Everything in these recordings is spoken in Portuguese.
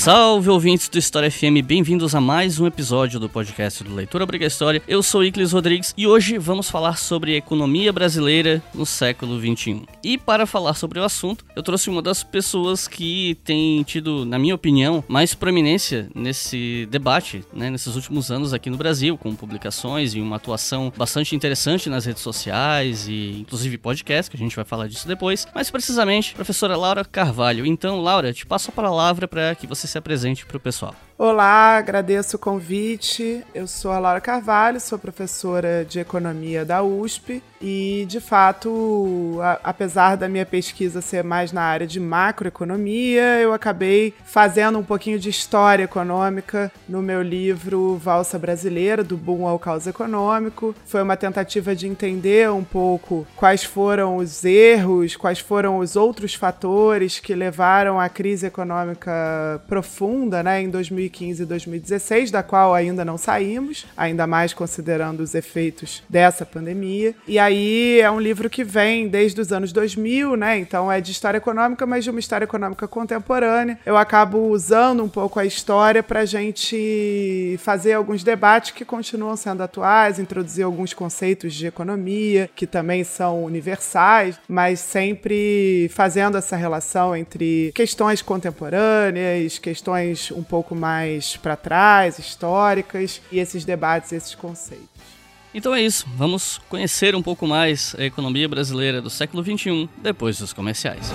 Salve ouvintes do História FM, bem-vindos a mais um episódio do podcast do Leitura Obriga História. Eu sou Iclis Rodrigues e hoje vamos falar sobre a economia brasileira no século XXI. E para falar sobre o assunto, eu trouxe uma das pessoas que tem tido, na minha opinião, mais proeminência nesse debate, né, nesses últimos anos aqui no Brasil, com publicações e uma atuação bastante interessante nas redes sociais e inclusive podcast, que a gente vai falar disso depois. Mais precisamente, professora Laura Carvalho. Então, Laura, te passo a palavra para que você se apresente para o pessoal. Olá, agradeço o convite. Eu sou a Laura Carvalho, sou professora de economia da USP e, de fato, a, apesar da minha pesquisa ser mais na área de macroeconomia, eu acabei fazendo um pouquinho de história econômica no meu livro Valsa Brasileira, do Boom ao Caos Econômico. Foi uma tentativa de entender um pouco quais foram os erros, quais foram os outros fatores que levaram à crise econômica profunda né, em 2015 2015 e 2016, da qual ainda não saímos, ainda mais considerando os efeitos dessa pandemia. E aí é um livro que vem desde os anos 2000, né? Então é de história econômica, mas de uma história econômica contemporânea. Eu acabo usando um pouco a história para a gente fazer alguns debates que continuam sendo atuais, introduzir alguns conceitos de economia que também são universais, mas sempre fazendo essa relação entre questões contemporâneas, um pouco mais para trás, históricas, e esses debates, esses conceitos. Então é isso, vamos conhecer um pouco mais a economia brasileira do século XXI depois dos comerciais.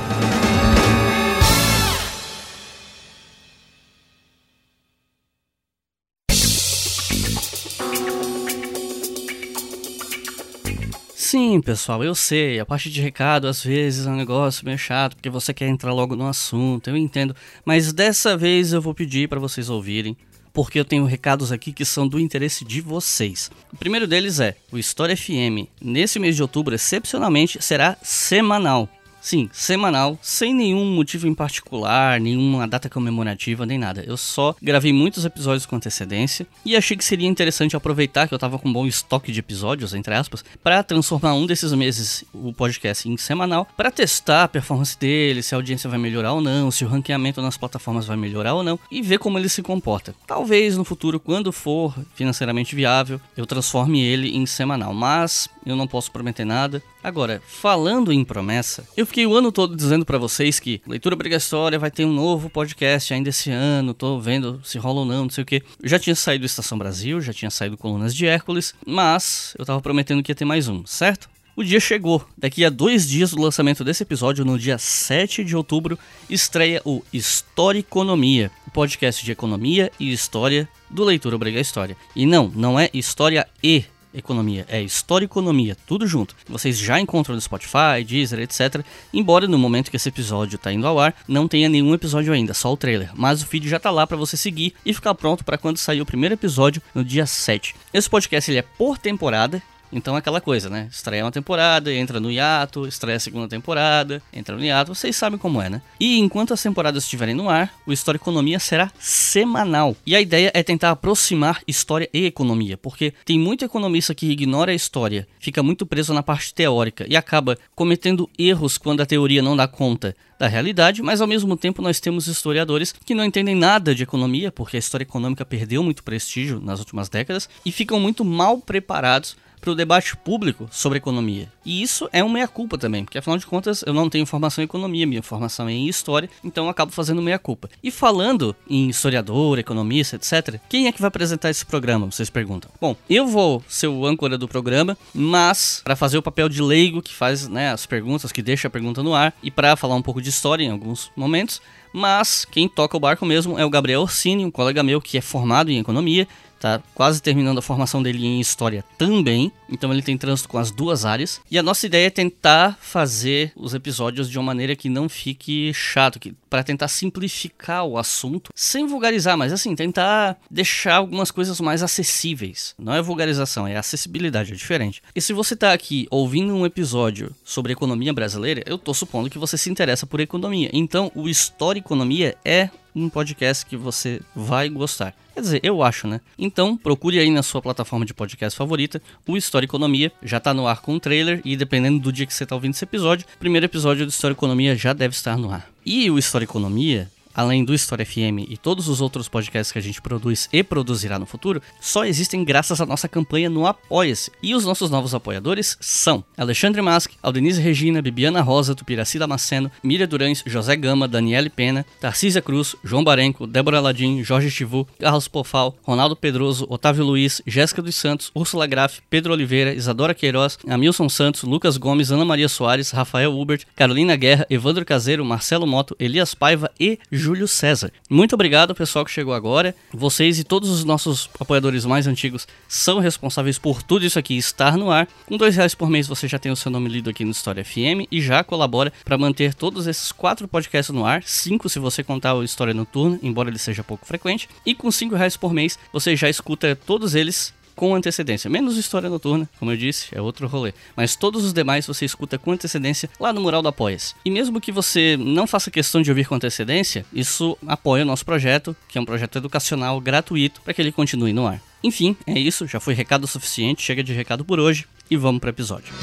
Sim, pessoal, eu sei. A parte de recado às vezes é um negócio meio chato porque você quer entrar logo no assunto, eu entendo. Mas dessa vez eu vou pedir para vocês ouvirem, porque eu tenho recados aqui que são do interesse de vocês. O primeiro deles é: o História FM, nesse mês de outubro, excepcionalmente, será semanal. Sim, semanal, sem nenhum motivo em particular, nenhuma data comemorativa, nem nada. Eu só gravei muitos episódios com antecedência e achei que seria interessante aproveitar que eu tava com um bom estoque de episódios, entre aspas, para transformar um desses meses o podcast em semanal, para testar a performance dele, se a audiência vai melhorar ou não, se o ranqueamento nas plataformas vai melhorar ou não e ver como ele se comporta. Talvez no futuro, quando for financeiramente viável, eu transforme ele em semanal, mas eu não posso prometer nada. Agora, falando em promessa, eu fiquei o ano todo dizendo para vocês que Leitura Obrigatória vai ter um novo podcast ainda esse ano, tô vendo se rola ou não, não sei o que. Já tinha saído Estação Brasil, já tinha saído Colunas de Hércules, mas eu tava prometendo que ia ter mais um, certo? O dia chegou. Daqui a dois dias do lançamento desse episódio, no dia 7 de outubro, estreia o Historiconomia, o podcast de economia e história do Leitura Obriga História. E não, não é História e economia, é história economia, tudo junto. Vocês já encontram no Spotify, Deezer, etc. Embora no momento que esse episódio está indo ao ar, não tenha nenhum episódio ainda, só o trailer. Mas o feed já está lá para você seguir e ficar pronto para quando sair o primeiro episódio no dia 7. Esse podcast ele é por temporada, então aquela coisa, né? Estreia uma temporada, entra no hiato, estreia a segunda temporada, entra no hiato, vocês sabem como é, né? E enquanto as temporadas estiverem no ar, o História Economia será semanal. E a ideia é tentar aproximar história e economia, porque tem muito economista que ignora a história, fica muito preso na parte teórica e acaba cometendo erros quando a teoria não dá conta da realidade, mas ao mesmo tempo nós temos historiadores que não entendem nada de economia, porque a história econômica perdeu muito prestígio nas últimas décadas e ficam muito mal preparados para o debate público sobre economia. E isso é uma meia-culpa também, porque afinal de contas eu não tenho formação em economia, minha formação é em história, então eu acabo fazendo meia-culpa. E falando em historiador, economista, etc., quem é que vai apresentar esse programa? Vocês perguntam. Bom, eu vou ser o âncora do programa, mas para fazer o papel de leigo que faz né, as perguntas, que deixa a pergunta no ar, e para falar um pouco de história em alguns momentos, mas quem toca o barco mesmo é o Gabriel Orsini, um colega meu que é formado em economia tá quase terminando a formação dele em história também, então ele tem trânsito com as duas áreas. E a nossa ideia é tentar fazer os episódios de uma maneira que não fique chato, que para tentar simplificar o assunto, sem vulgarizar, mas assim, tentar deixar algumas coisas mais acessíveis. Não é vulgarização, é acessibilidade, é diferente. E se você tá aqui ouvindo um episódio sobre economia brasileira, eu tô supondo que você se interessa por economia. Então, o História Economia é um podcast que você vai gostar. Quer dizer, eu acho, né? Então, procure aí na sua plataforma de podcast favorita o História Economia. Já tá no ar com o trailer e dependendo do dia que você tá ouvindo esse episódio, o primeiro episódio do História Economia já deve estar no ar. E o História Economia além do História FM e todos os outros podcasts que a gente produz e produzirá no futuro, só existem graças à nossa campanha no Apoia-se. E os nossos novos apoiadores são Alexandre Mask, Aldenise Regina, Bibiana Rosa, Tupiraci Damasceno, Miriam Durães, José Gama, Daniele Pena, Tarcísia Cruz, João Barenco, Débora Ladim, Jorge Chivu, Carlos Pofal, Ronaldo Pedroso, Otávio Luiz, Jéssica dos Santos, Úrsula Graff, Pedro Oliveira, Isadora Queiroz, Amilson Santos, Lucas Gomes, Ana Maria Soares, Rafael Hubert, Carolina Guerra, Evandro Caseiro, Marcelo Moto, Elias Paiva e Júlio César. Muito obrigado, pessoal que chegou agora. Vocês e todos os nossos apoiadores mais antigos são responsáveis por tudo isso aqui estar no ar. Com dois reais por mês você já tem o seu nome lido aqui no História FM e já colabora para manter todos esses quatro podcasts no ar. Cinco se você contar o História Noturna, embora ele seja pouco frequente. E com cinco reais por mês você já escuta todos eles com antecedência. Menos História Noturna, como eu disse, é outro rolê. Mas todos os demais você escuta com antecedência lá no mural do Apoia-se. E mesmo que você não faça questão de ouvir com antecedência, isso apoia o nosso projeto, que é um projeto educacional gratuito para que ele continue no ar. Enfim, é isso, já foi recado suficiente, chega de recado por hoje e vamos para o episódio.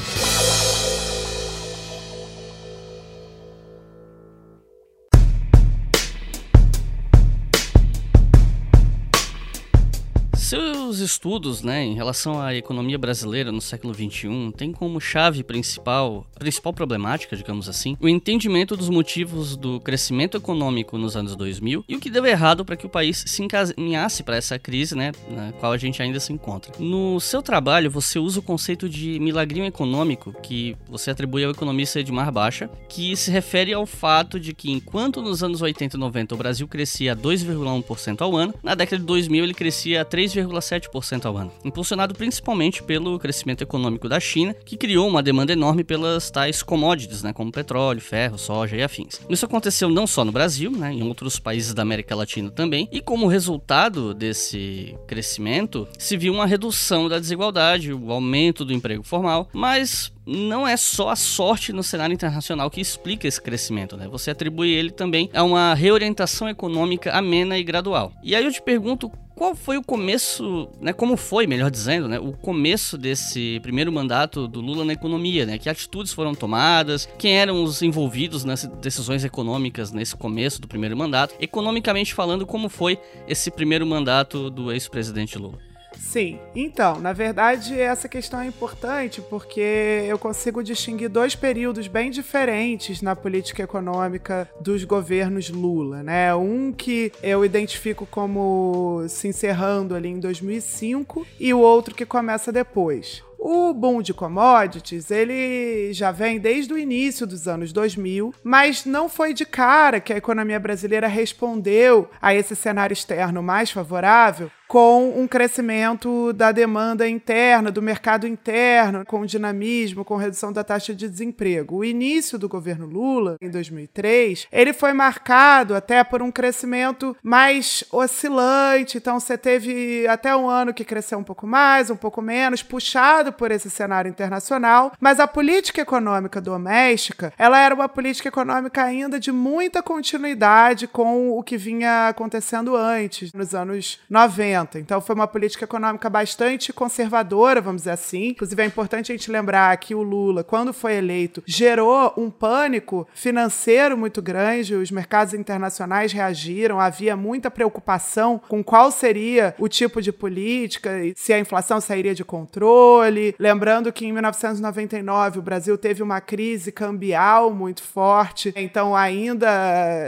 Seus estudos né, em relação à economia brasileira no século XXI têm como chave principal, principal problemática, digamos assim, o entendimento dos motivos do crescimento econômico nos anos 2000 e o que deu errado para que o país se encaminhasse para essa crise né, na qual a gente ainda se encontra. No seu trabalho, você usa o conceito de milagrinho econômico, que você atribui ao economista Edmar Baixa, que se refere ao fato de que enquanto nos anos 80 e 90 o Brasil crescia 2,1% ao ano, na década de 2000 ele crescia 3, 3,7% ao ano, impulsionado principalmente pelo crescimento econômico da China, que criou uma demanda enorme pelas tais commodities, né, como petróleo, ferro, soja e afins. Isso aconteceu não só no Brasil, né, em outros países da América Latina também, e como resultado desse crescimento, se viu uma redução da desigualdade, o aumento do emprego formal, mas não é só a sorte no cenário internacional que explica esse crescimento, né? Você atribui ele também a uma reorientação econômica amena e gradual. E aí eu te pergunto qual foi o começo, né, como foi, melhor dizendo, né, o começo desse primeiro mandato do Lula na economia, né? Que atitudes foram tomadas, quem eram os envolvidos nas decisões econômicas nesse começo do primeiro mandato, economicamente falando, como foi esse primeiro mandato do ex-presidente Lula? Sim. Então, na verdade, essa questão é importante porque eu consigo distinguir dois períodos bem diferentes na política econômica dos governos Lula, né? Um que eu identifico como se encerrando ali em 2005 e o outro que começa depois. O boom de commodities, ele já vem desde o início dos anos 2000, mas não foi de cara que a economia brasileira respondeu a esse cenário externo mais favorável com um crescimento da demanda interna, do mercado interno, com dinamismo, com redução da taxa de desemprego. O início do governo Lula, em 2003, ele foi marcado até por um crescimento mais oscilante. Então, você teve até um ano que cresceu um pouco mais, um pouco menos, puxado por esse cenário internacional. Mas a política econômica doméstica, ela era uma política econômica ainda de muita continuidade com o que vinha acontecendo antes, nos anos 90. Então foi uma política econômica bastante conservadora, vamos dizer assim. Inclusive é importante a gente lembrar que o Lula, quando foi eleito, gerou um pânico financeiro muito grande, os mercados internacionais reagiram, havia muita preocupação com qual seria o tipo de política, se a inflação sairia de controle. Lembrando que em 1999 o Brasil teve uma crise cambial muito forte, então ainda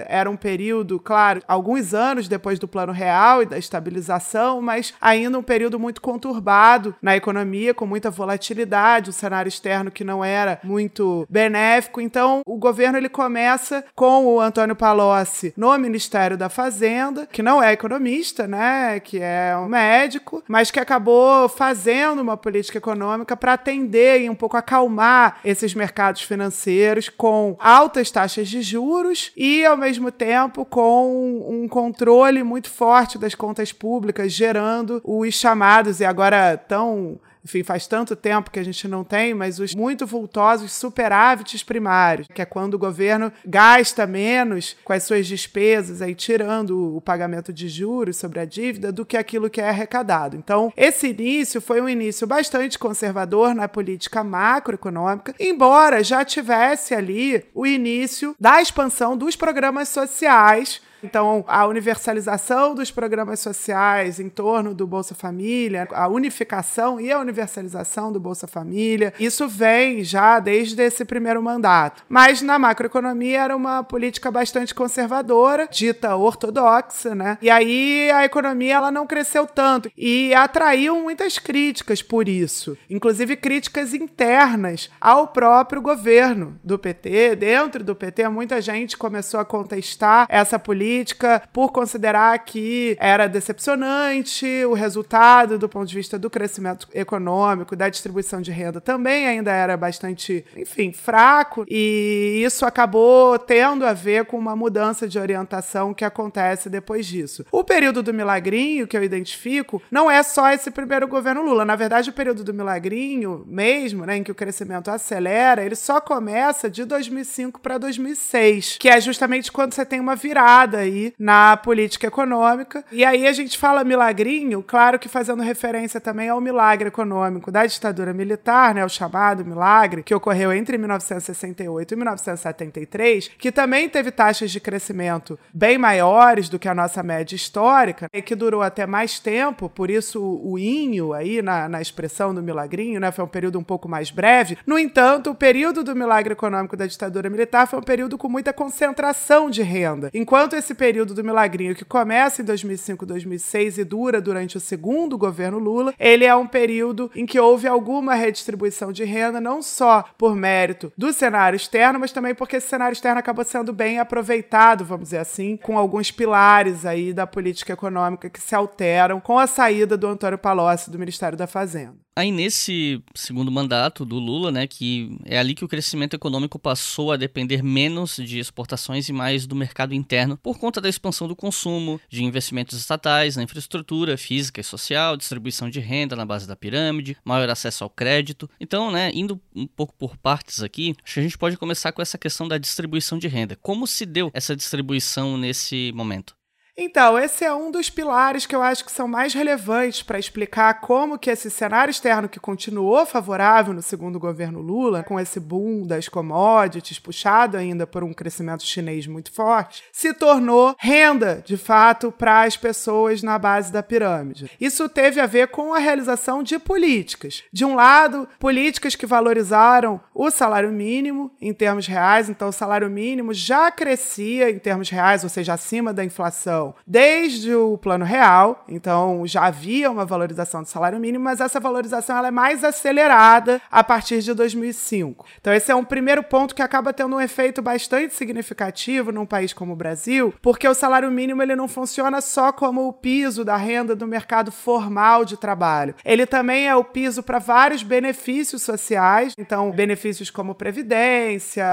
era um período, claro, alguns anos depois do Plano Real e da estabilização mas ainda um período muito conturbado na economia, com muita volatilidade, um cenário externo que não era muito benéfico. Então, o governo ele começa com o Antônio Palocci no Ministério da Fazenda, que não é economista, né, que é um médico, mas que acabou fazendo uma política econômica para atender e um pouco acalmar esses mercados financeiros com altas taxas de juros e, ao mesmo tempo, com um controle muito forte das contas públicas, gerando os chamados e agora tão enfim, faz tanto tempo que a gente não tem, mas os muito vultosos superávites primários, que é quando o governo gasta menos com as suas despesas, aí tirando o pagamento de juros sobre a dívida, do que aquilo que é arrecadado. Então, esse início foi um início bastante conservador na política macroeconômica, embora já tivesse ali o início da expansão dos programas sociais então, a universalização dos programas sociais em torno do Bolsa Família, a unificação e a universalização do Bolsa Família, isso vem já desde esse primeiro mandato. Mas na macroeconomia era uma política bastante conservadora, dita ortodoxa, né? E aí a economia ela não cresceu tanto e atraiu muitas críticas por isso, inclusive críticas internas ao próprio governo do PT. Dentro do PT, muita gente começou a contestar essa política política por considerar que era decepcionante o resultado do ponto de vista do crescimento econômico, da distribuição de renda também ainda era bastante, enfim, fraco, e isso acabou tendo a ver com uma mudança de orientação que acontece depois disso. O período do milagrinho que eu identifico não é só esse primeiro governo Lula, na verdade o período do milagrinho mesmo, né, em que o crescimento acelera, ele só começa de 2005 para 2006, que é justamente quando você tem uma virada aí na política econômica. E aí a gente fala milagrinho, claro que fazendo referência também ao milagre econômico da ditadura militar, né, o chamado milagre, que ocorreu entre 1968 e 1973, que também teve taxas de crescimento bem maiores do que a nossa média histórica, e que durou até mais tempo, por isso o inho aí na, na expressão do milagrinho, né, foi um período um pouco mais breve. No entanto, o período do milagre econômico da ditadura militar foi um período com muita concentração de renda. Enquanto esse período do milagrinho, que começa em 2005, 2006 e dura durante o segundo governo Lula, ele é um período em que houve alguma redistribuição de renda, não só por mérito do cenário externo, mas também porque esse cenário externo acabou sendo bem aproveitado, vamos dizer assim, com alguns pilares aí da política econômica que se alteram com a saída do Antônio Palocci do Ministério da Fazenda. Aí nesse segundo mandato do Lula, né, que é ali que o crescimento econômico passou a depender menos de exportações e mais do mercado interno por conta da expansão do consumo, de investimentos estatais na infraestrutura física e social, distribuição de renda na base da pirâmide, maior acesso ao crédito. Então, né, indo um pouco por partes aqui, acho que a gente pode começar com essa questão da distribuição de renda. Como se deu essa distribuição nesse momento? Então, esse é um dos pilares que eu acho que são mais relevantes para explicar como que esse cenário externo que continuou favorável no segundo governo Lula, com esse boom das commodities, puxado ainda por um crescimento chinês muito forte, se tornou renda, de fato, para as pessoas na base da pirâmide. Isso teve a ver com a realização de políticas. De um lado, políticas que valorizaram o salário mínimo em termos reais, então o salário mínimo já crescia em termos reais, ou seja, acima da inflação desde o plano real, então já havia uma valorização do salário mínimo, mas essa valorização ela é mais acelerada a partir de 2005. Então esse é um primeiro ponto que acaba tendo um efeito bastante significativo num país como o Brasil, porque o salário mínimo ele não funciona só como o piso da renda do mercado formal de trabalho. Ele também é o piso para vários benefícios sociais, então benefícios como previdência,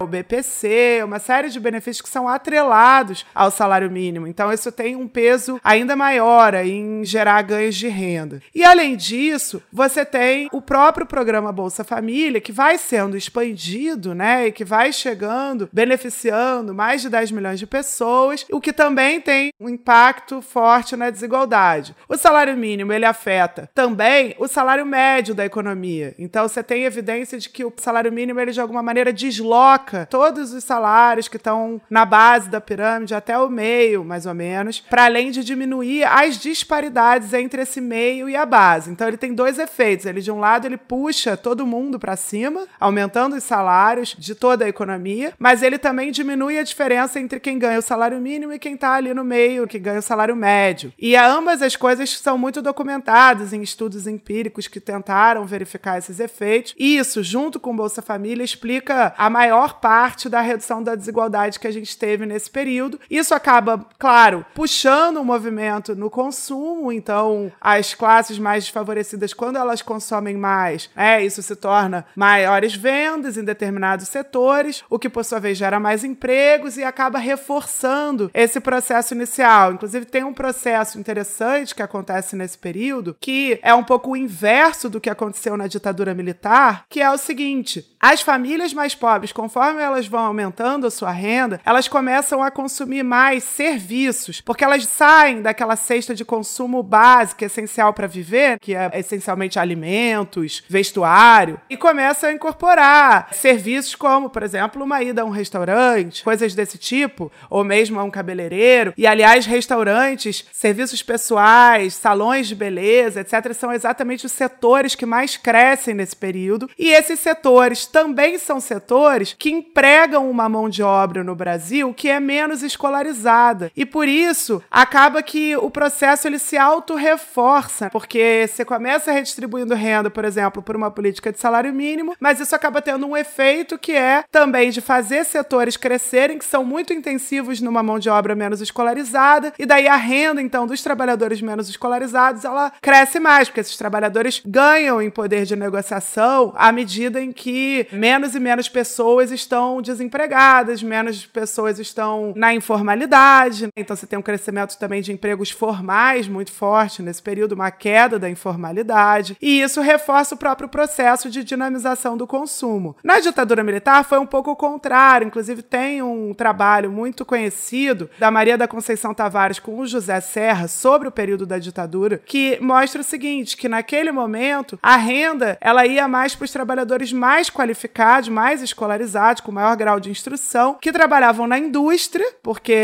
o BPC, uma série de benefícios que são atrelados ao salário mínimo. Então, isso tem um peso ainda maior em gerar ganhos de renda. E, além disso, você tem o próprio programa Bolsa Família, que vai sendo expandido, né? E que vai chegando, beneficiando mais de 10 milhões de pessoas, o que também tem um impacto forte na desigualdade. O salário mínimo, ele afeta também o salário médio da economia. Então, você tem evidência de que o salário mínimo, ele de alguma maneira desloca todos os salários que estão na base da pirâmide até o meio, mais mais ou menos, para além de diminuir as disparidades entre esse meio e a base. Então ele tem dois efeitos. Ele de um lado ele puxa todo mundo para cima, aumentando os salários de toda a economia, mas ele também diminui a diferença entre quem ganha o salário mínimo e quem está ali no meio, que ganha o salário médio. E ambas as coisas são muito documentadas em estudos empíricos que tentaram verificar esses efeitos. E isso, junto com Bolsa Família, explica a maior parte da redução da desigualdade que a gente teve nesse período. Isso acaba, claro, puxando o movimento no consumo, então as classes mais desfavorecidas, quando elas consomem mais, é, isso se torna maiores vendas em determinados setores, o que por sua vez gera mais empregos e acaba reforçando esse processo inicial. Inclusive, tem um processo interessante que acontece nesse período, que é um pouco o inverso do que aconteceu na ditadura militar, que é o seguinte: as famílias mais pobres, conforme elas vão aumentando a sua renda, elas começam a consumir mais serviços, porque elas saem daquela cesta de consumo básico, essencial para viver, que é essencialmente alimentos, vestuário, e começam a incorporar serviços como, por exemplo, uma ida a um restaurante, coisas desse tipo, ou mesmo a um cabeleireiro. E, aliás, restaurantes, serviços pessoais, salões de beleza, etc., são exatamente os setores que mais crescem nesse período. E esses setores também são setores que empregam uma mão de obra no Brasil que é menos escolarizada. E por isso, acaba que o processo ele se auto-reforça, porque você começa redistribuindo renda, por exemplo, por uma política de salário mínimo, mas isso acaba tendo um efeito que é também de fazer setores crescerem, que são muito intensivos numa mão de obra menos escolarizada, e daí a renda, então, dos trabalhadores menos escolarizados, ela cresce mais, porque esses trabalhadores ganham em poder de negociação à medida em que menos e menos pessoas estão desempregadas, menos pessoas estão na informalidade. Então você tem um crescimento também de empregos formais muito forte nesse período, uma queda da informalidade, e isso reforça o próprio processo de dinamização do consumo. Na ditadura militar foi um pouco o contrário, inclusive tem um trabalho muito conhecido da Maria da Conceição Tavares com o José Serra sobre o período da ditadura, que mostra o seguinte, que naquele momento a renda ela ia mais para os trabalhadores mais qualificados, mais escolarizados, com maior grau de instrução, que trabalhavam na indústria, porque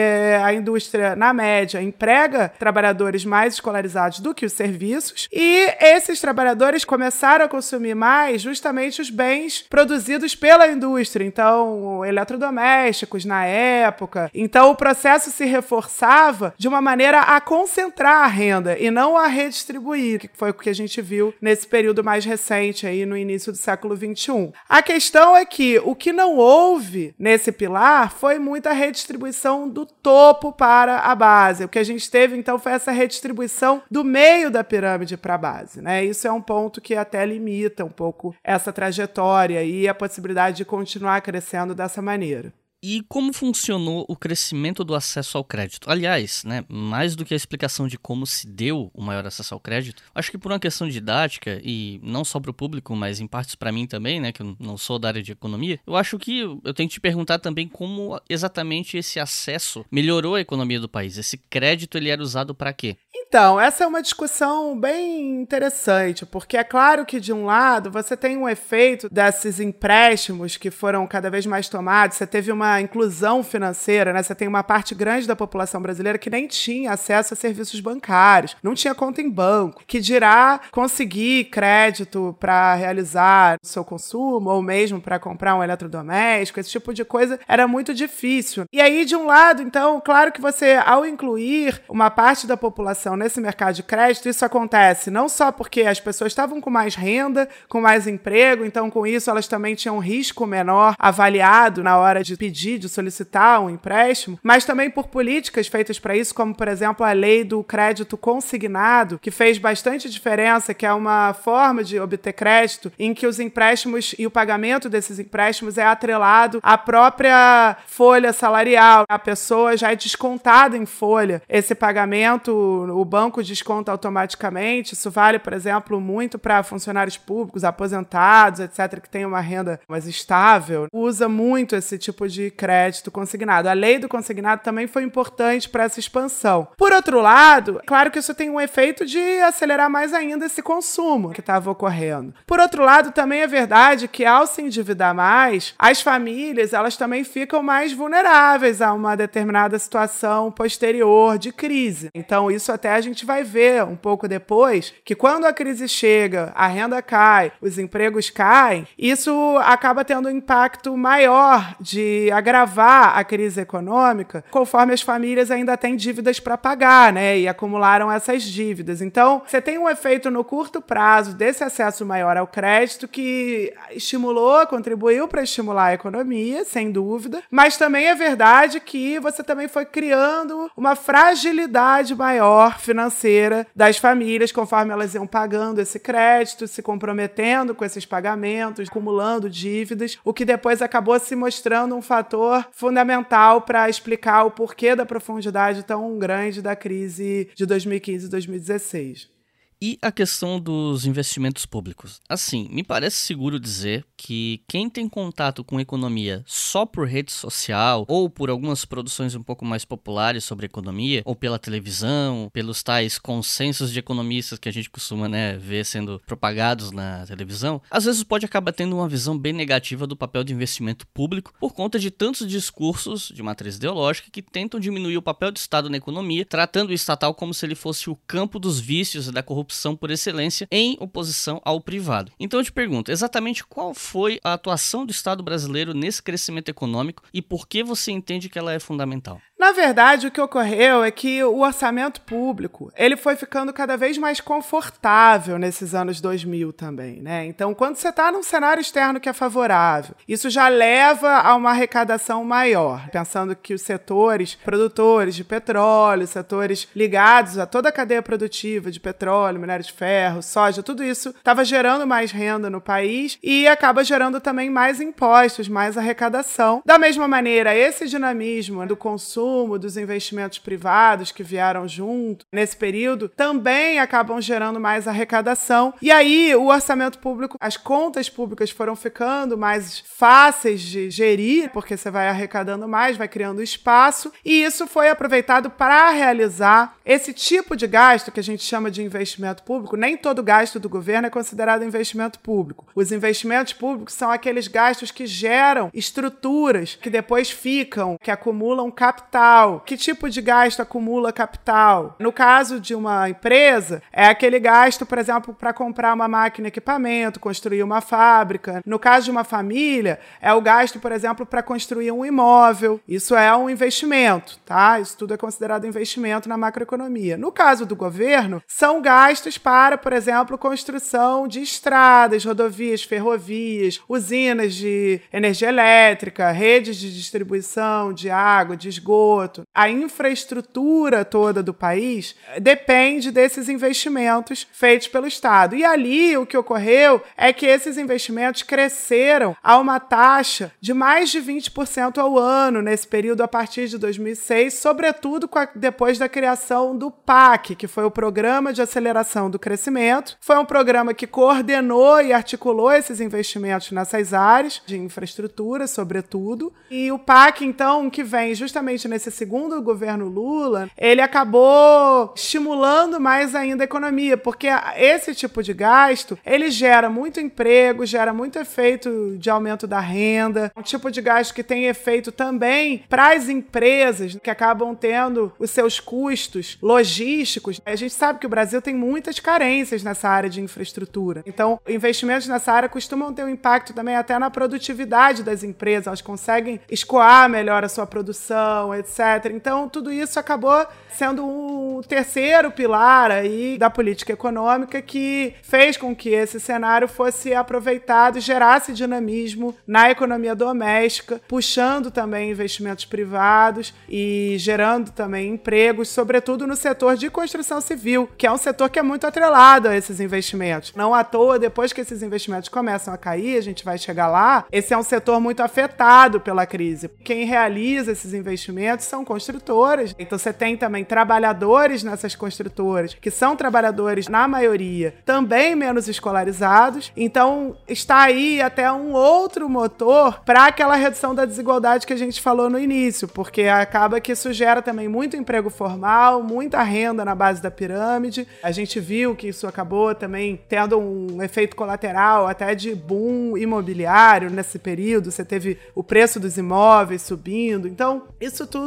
a indústria, na média, emprega trabalhadores mais escolarizados do que os serviços, e esses trabalhadores começaram a consumir mais justamente os bens produzidos pela indústria, então eletrodomésticos na época. Então o processo se reforçava de uma maneira a concentrar a renda e não a redistribuir, que foi o que a gente viu nesse período mais recente aí no início do século XXI. A questão é que o que não houve nesse pilar foi muita redistribuição do topo para a base. O que a gente teve então foi essa redistribuição do meio da pirâmide para a base, né? Isso é um ponto que até limita um pouco essa trajetória e a possibilidade de continuar crescendo dessa maneira. E como funcionou o crescimento do acesso ao crédito? Aliás, né, mais do que a explicação de como se deu o maior acesso ao crédito, acho que por uma questão didática e não só para o público, mas em partes para mim também, né, que eu não sou da área de economia, eu acho que eu tenho que te perguntar também como exatamente esse acesso melhorou a economia do país. Esse crédito ele era usado para quê? Então, essa é uma discussão bem interessante, porque é claro que, de um lado, você tem um efeito desses empréstimos que foram cada vez mais tomados, você teve uma inclusão financeira, né? Você tem uma parte grande da população brasileira que nem tinha acesso a serviços bancários, não tinha conta em banco, que dirá conseguir crédito para realizar o seu consumo ou mesmo para comprar um eletrodoméstico, esse tipo de coisa era muito difícil. E aí, de um lado, então, claro que você, ao incluir uma parte da população nesse mercado de crédito, isso acontece não só porque as pessoas estavam com mais renda, com mais emprego, então com isso elas também tinham um risco menor avaliado na hora de pedir, de solicitar um empréstimo, mas também por políticas feitas para isso, como por exemplo a lei do crédito consignado, que fez bastante diferença, que é uma forma de obter crédito em que os empréstimos e o pagamento desses empréstimos é atrelado à própria folha salarial. A pessoa já é descontada em folha esse pagamento o banco desconta automaticamente. Isso vale, por exemplo, muito para funcionários públicos, aposentados, etc., que têm uma renda mais estável. Usa muito esse tipo de crédito consignado. A lei do consignado também foi importante para essa expansão. Por outro lado, claro que isso tem um efeito de acelerar mais ainda esse consumo que estava ocorrendo. Por outro lado, também é verdade que ao se endividar mais, as famílias elas também ficam mais vulneráveis a uma determinada situação posterior de crise. Então, isso até a gente vai ver um pouco depois que quando a crise chega, a renda cai, os empregos caem, isso acaba tendo um impacto maior de agravar a crise econômica, conforme as famílias ainda têm dívidas para pagar, né? E acumularam essas dívidas. Então, você tem um efeito no curto prazo desse acesso maior ao crédito que estimulou, contribuiu para estimular a economia, sem dúvida, mas também é verdade que você também foi criando uma fragilidade maior financeira das famílias conforme elas iam pagando esse crédito, se comprometendo com esses pagamentos, acumulando dívidas, o que depois acabou se mostrando um fator fundamental para explicar o porquê da profundidade tão grande da crise de 2015 e 2016. E a questão dos investimentos públicos? Assim, me parece seguro dizer que quem tem contato com economia só por rede social ou por algumas produções um pouco mais populares sobre economia, ou pela televisão, pelos tais consensos de economistas que a gente costuma né, ver sendo propagados na televisão, às vezes pode acabar tendo uma visão bem negativa do papel de investimento público por conta de tantos discursos de matriz ideológica que tentam diminuir o papel do Estado na economia, tratando o estatal como se ele fosse o campo dos vícios e da corrupção corrupção por excelência em oposição ao privado. Então eu te pergunto, exatamente qual foi a atuação do Estado brasileiro nesse crescimento econômico e por que você entende que ela é fundamental? Na verdade, o que ocorreu é que o orçamento público ele foi ficando cada vez mais confortável nesses anos 2000 também, né? Então, quando você está num cenário externo que é favorável, isso já leva a uma arrecadação maior, pensando que os setores produtores de petróleo, setores ligados a toda a cadeia produtiva de petróleo, minério de ferro, soja, tudo isso estava gerando mais renda no país e acaba gerando também mais impostos, mais arrecadação. Da mesma maneira, esse dinamismo do consumo consumo, dos investimentos privados que vieram junto nesse período, também acabam gerando mais arrecadação. E aí, o orçamento público, as contas públicas foram ficando mais fáceis de gerir, porque você vai arrecadando mais, vai criando espaço, e isso foi aproveitado para realizar esse tipo de gasto que a gente chama de investimento público. Nem todo gasto do governo é considerado investimento público. Os investimentos públicos são aqueles gastos que geram estruturas que depois ficam, que acumulam capital capital? Que tipo de gasto acumula capital? No caso de uma empresa, é aquele gasto, por exemplo, para comprar uma máquina equipamento, construir uma fábrica. No caso de uma família, é o gasto, por exemplo, para construir um imóvel. Isso é um investimento, tá? Isso tudo é considerado investimento na macroeconomia. No caso do governo, são gastos para, por exemplo, construção de estradas, rodovias, ferrovias, usinas de energia elétrica, redes de distribuição de água, de esgoto a infraestrutura toda do país depende desses investimentos feitos pelo Estado. E ali o que ocorreu é que esses investimentos cresceram a uma taxa de mais de 20% ao ano nesse período a partir de 2006, sobretudo a, depois da criação do PAC, que foi o Programa de Aceleração do Crescimento. Foi um programa que coordenou e articulou esses investimentos nessas áreas de infraestrutura, sobretudo. E o PAC, então, que vem justamente nesse segundo governo Lula, ele acabou estimulando mais ainda a economia, porque esse tipo de gasto, ele gera muito emprego, gera muito efeito de aumento da renda, um tipo de gasto que tem efeito também para as empresas que acabam tendo os seus custos logísticos. A gente sabe que o Brasil tem muitas carências nessa área de infraestrutura. Então, investimentos nessa área costumam ter um impacto também até na produtividade das empresas, elas conseguem escoar melhor a sua produção, etc. Então, tudo isso acabou sendo um terceiro pilar aí da política econômica que fez com que esse cenário fosse aproveitado e gerasse dinamismo na economia doméstica, puxando também investimentos privados e gerando também empregos, sobretudo no setor de construção civil, que é um setor que é muito atrelado a esses investimentos. Não à toa, depois que esses investimentos começam a cair, a gente vai chegar lá, esse é um setor muito afetado pela crise. Quem realiza esses investimentos são construtoras. Então você tem também trabalhadores nessas construtoras, que são trabalhadores, na maioria, também menos escolarizados. Então está aí até um outro motor para aquela redução da desigualdade que a gente falou no início, porque acaba que isso gera também muito emprego formal, muita renda na base da pirâmide. A gente viu que isso acabou também tendo um efeito colateral até de boom imobiliário nesse período. Você teve o preço dos imóveis subindo. Então, isso tudo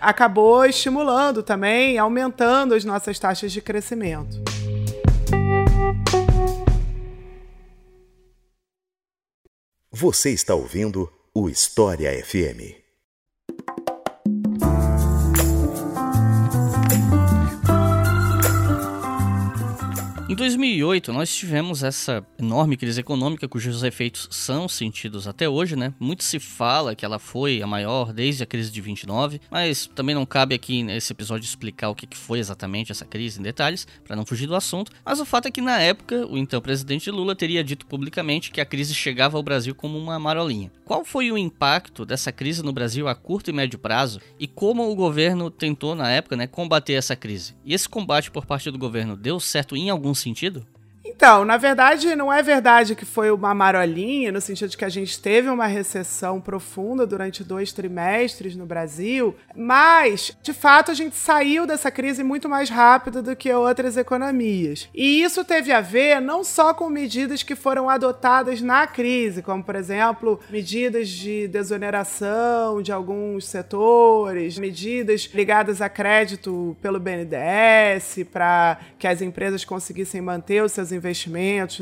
acabou estimulando também, aumentando as nossas taxas de crescimento. Você está ouvindo o História FM. Em 2008, nós tivemos essa enorme crise econômica cujos efeitos são sentidos até hoje, né? Muito se fala que ela foi a maior desde a crise de 29, mas também não cabe aqui nesse episódio explicar o que foi exatamente essa crise em detalhes, para não fugir do assunto. Mas o fato é que na época, o então presidente Lula teria dito publicamente que a crise chegava ao Brasil como uma marolinha. Qual foi o impacto dessa crise no Brasil a curto e médio prazo e como o governo tentou na época, né, combater essa crise? E esse combate por parte do governo deu certo em alguns sentido? Então, na verdade, não é verdade que foi uma marolinha, no sentido de que a gente teve uma recessão profunda durante dois trimestres no Brasil, mas, de fato, a gente saiu dessa crise muito mais rápido do que outras economias. E isso teve a ver não só com medidas que foram adotadas na crise, como, por exemplo, medidas de desoneração de alguns setores, medidas ligadas a crédito pelo BNDES para que as empresas conseguissem manter os seus investimentos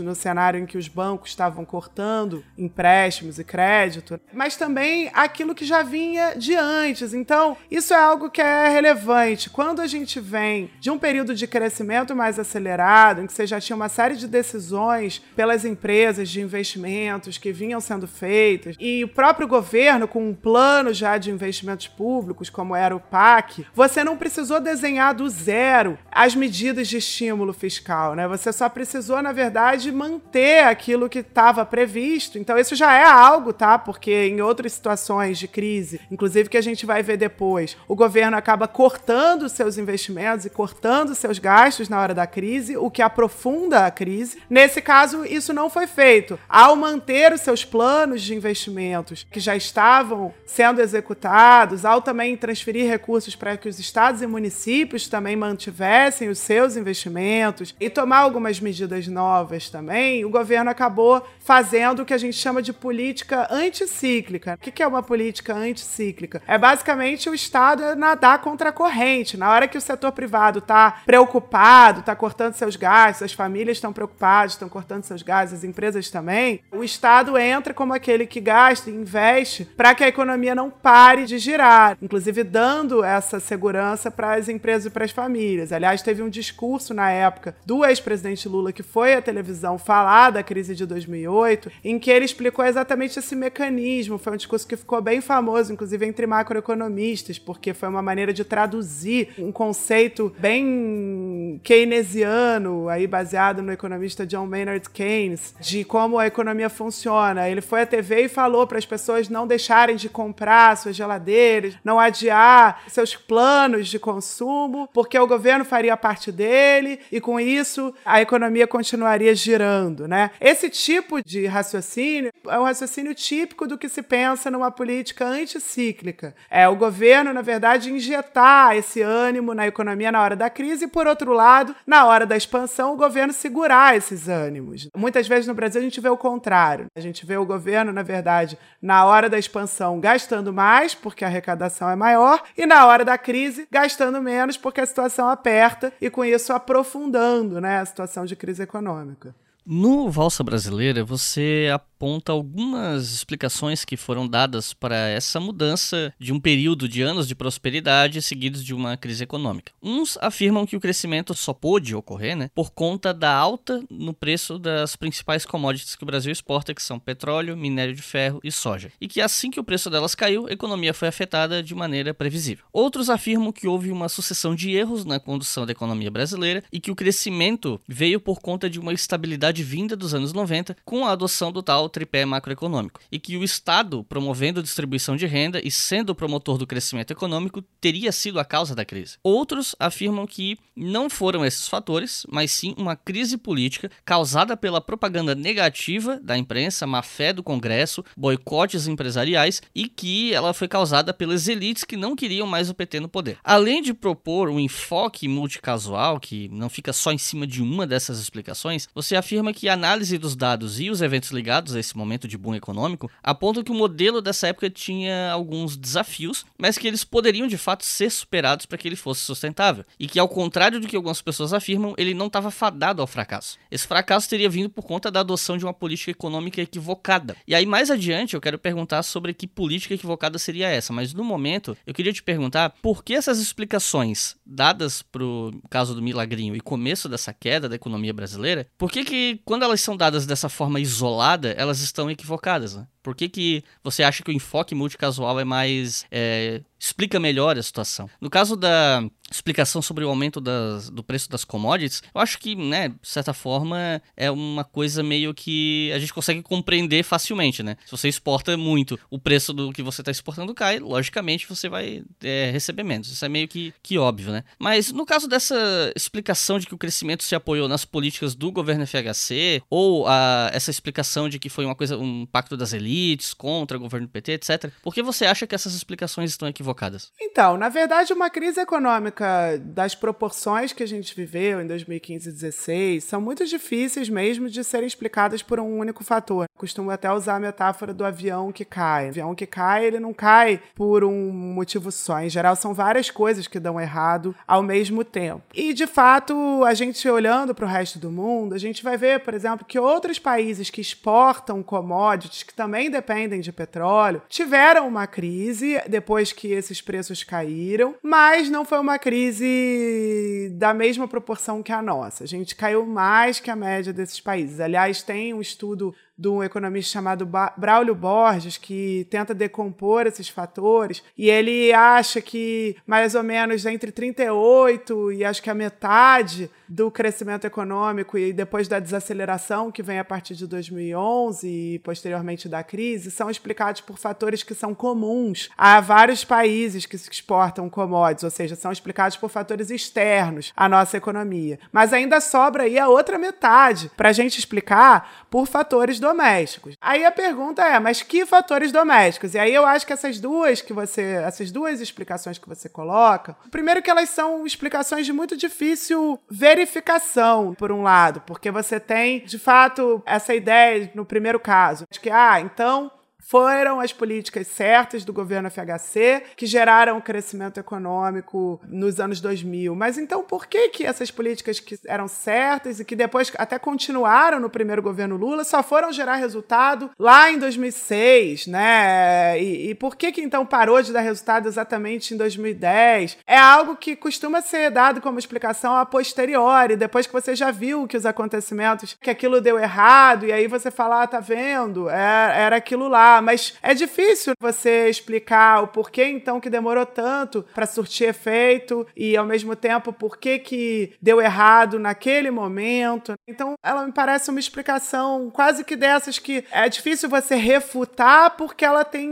no cenário em que os bancos estavam cortando empréstimos e crédito, mas também aquilo que já vinha de antes. Então, isso é algo que é relevante. Quando a gente vem de um período de crescimento mais acelerado, em que você já tinha uma série de decisões pelas empresas de investimentos que vinham sendo feitas, e o próprio governo com um plano já de investimentos públicos, como era o PAC, você não precisou desenhar do zero as medidas de estímulo fiscal, né? Você só precisou precisou, na verdade, manter aquilo que estava previsto. Então, isso já é algo, tá? Porque em outras situações de crise, inclusive que a gente vai ver depois, o governo acaba cortando seus investimentos e cortando seus gastos na hora da crise, o que aprofunda a crise. Nesse caso, isso não foi feito. Ao manter os seus planos de investimentos que já estavam sendo executados, ao também transferir recursos para que os estados e municípios também mantivessem os seus investimentos e tomar algumas medidas medidas novas também, o governo acabou fazendo o que a gente chama de política anticíclica. O que é uma política anticíclica? É basicamente o Estado nadar contra a corrente. Na hora que o setor privado está preocupado, está cortando seus gastos, as famílias estão preocupadas, estão cortando seus gastos, as empresas também, o Estado entra como aquele que gasta e investe para que a economia não pare de girar, inclusive dando essa segurança para as empresas e para as famílias. Aliás, teve um discurso na época do ex-presidente Lula que foi à televisão falar da crise de 2008, em que ele explicou exatamente esse mecanismo. Foi um discurso que ficou bem famoso, inclusive entre macroeconomistas, porque foi uma maneira de traduzir um conceito bem keynesiano, aí baseado no economista John Maynard Keynes, de como a economia funciona. Ele foi à TV e falou para as pessoas não deixarem de comprar suas geladeiras, não adiar seus planos de consumo, porque o governo faria parte dele e com isso a economia continuaria girando, né? Esse tipo de raciocínio é um raciocínio típico do que se pensa numa política anticíclica. É o governo, na verdade, injetar esse ânimo na economia na hora da crise e, por outro lado, na hora da expansão, o governo segurar esses ânimos. Muitas vezes no Brasil a gente vê o contrário. A gente vê o governo, na verdade, na hora da expansão gastando mais, porque a arrecadação é maior, e na hora da crise gastando menos, porque a situação aperta e com isso aprofundando né, a situação de crise econômica. No Valsa Brasileira, você aponta algumas explicações que foram dadas para essa mudança de um período de anos de prosperidade seguidos de uma crise econômica. Uns afirmam que o crescimento só pôde ocorrer né, por conta da alta no preço das principais commodities que o Brasil exporta, que são petróleo, minério de ferro e soja, e que assim que o preço delas caiu, a economia foi afetada de maneira previsível. Outros afirmam que houve uma sucessão de erros na condução da economia brasileira e que o crescimento veio por conta de uma estabilidade vinda dos anos 90 com a adoção do tal tripé macroeconômico, e que o Estado, promovendo a distribuição de renda e sendo o promotor do crescimento econômico, teria sido a causa da crise. Outros afirmam que não foram esses fatores, mas sim uma crise política causada pela propaganda negativa da imprensa, má fé do Congresso, boicotes empresariais e que ela foi causada pelas elites que não queriam mais o PT no poder. Além de propor um enfoque multicasual que não fica só em cima de uma dessas explicações, você afirma que a análise dos dados e os eventos ligados esse momento de boom econômico apontam que o modelo dessa época tinha alguns desafios, mas que eles poderiam de fato ser superados para que ele fosse sustentável. E que, ao contrário do que algumas pessoas afirmam, ele não estava fadado ao fracasso. Esse fracasso teria vindo por conta da adoção de uma política econômica equivocada. E aí, mais adiante, eu quero perguntar sobre que política equivocada seria essa, mas no momento eu queria te perguntar por que essas explicações dadas para o caso do Milagrinho e começo dessa queda da economia brasileira, por que, que quando elas são dadas dessa forma isolada, elas estão equivocadas? Né? Por que, que você acha que o enfoque multicasual é mais. É, explica melhor a situação? No caso da explicação sobre o aumento das, do preço das commodities, eu acho que, né, de certa forma, é uma coisa meio que a gente consegue compreender facilmente, né? Se você exporta muito, o preço do que você está exportando cai, logicamente você vai é, receber menos. Isso é meio que, que óbvio, né? Mas no caso dessa explicação de que o crescimento se apoiou nas políticas do governo FHC, ou a, essa explicação de que foi uma coisa, um pacto das elites, contra o governo PT, etc. Por que você acha que essas explicações estão equivocadas? Então, na verdade, uma crise econômica das proporções que a gente viveu em 2015 e 2016 são muito difíceis mesmo de serem explicadas por um único fator. Costumo até usar a metáfora do avião que cai. O avião que cai, ele não cai por um motivo só. Em geral, são várias coisas que dão errado ao mesmo tempo. E, de fato, a gente olhando para o resto do mundo, a gente vai ver, por exemplo, que outros países que exportam commodities, que também também dependem de petróleo, tiveram uma crise depois que esses preços caíram, mas não foi uma crise da mesma proporção que a nossa. A gente caiu mais que a média desses países. Aliás, tem um estudo de um economista chamado Braulio Borges, que tenta decompor esses fatores, e ele acha que mais ou menos entre 38 e acho que a metade do crescimento econômico e depois da desaceleração que vem a partir de 2011 e posteriormente da crise são explicados por fatores que são comuns a vários países que exportam commodities, ou seja, são explicados por fatores externos à nossa economia. Mas ainda sobra aí a outra metade para a gente explicar por fatores domésticos. Aí a pergunta é, mas que fatores domésticos? E aí eu acho que essas duas que você, essas duas explicações que você coloca, primeiro que elas são explicações de muito difícil verificação, por um lado, porque você tem, de fato, essa ideia no primeiro caso, de que, ah, então foram as políticas certas do governo FHC que geraram o crescimento econômico nos anos 2000. Mas então por que que essas políticas que eram certas e que depois até continuaram no primeiro governo Lula só foram gerar resultado lá em 2006, né? E, e por que que então parou de dar resultado exatamente em 2010? É algo que costuma ser dado como explicação a posteriori, depois que você já viu que os acontecimentos, que aquilo deu errado, e aí você fala, ah, tá vendo? É, era aquilo lá mas é difícil você explicar o porquê então que demorou tanto para surtir efeito e ao mesmo tempo por que que deu errado naquele momento. Então, ela me parece uma explicação quase que dessas que é difícil você refutar porque ela tem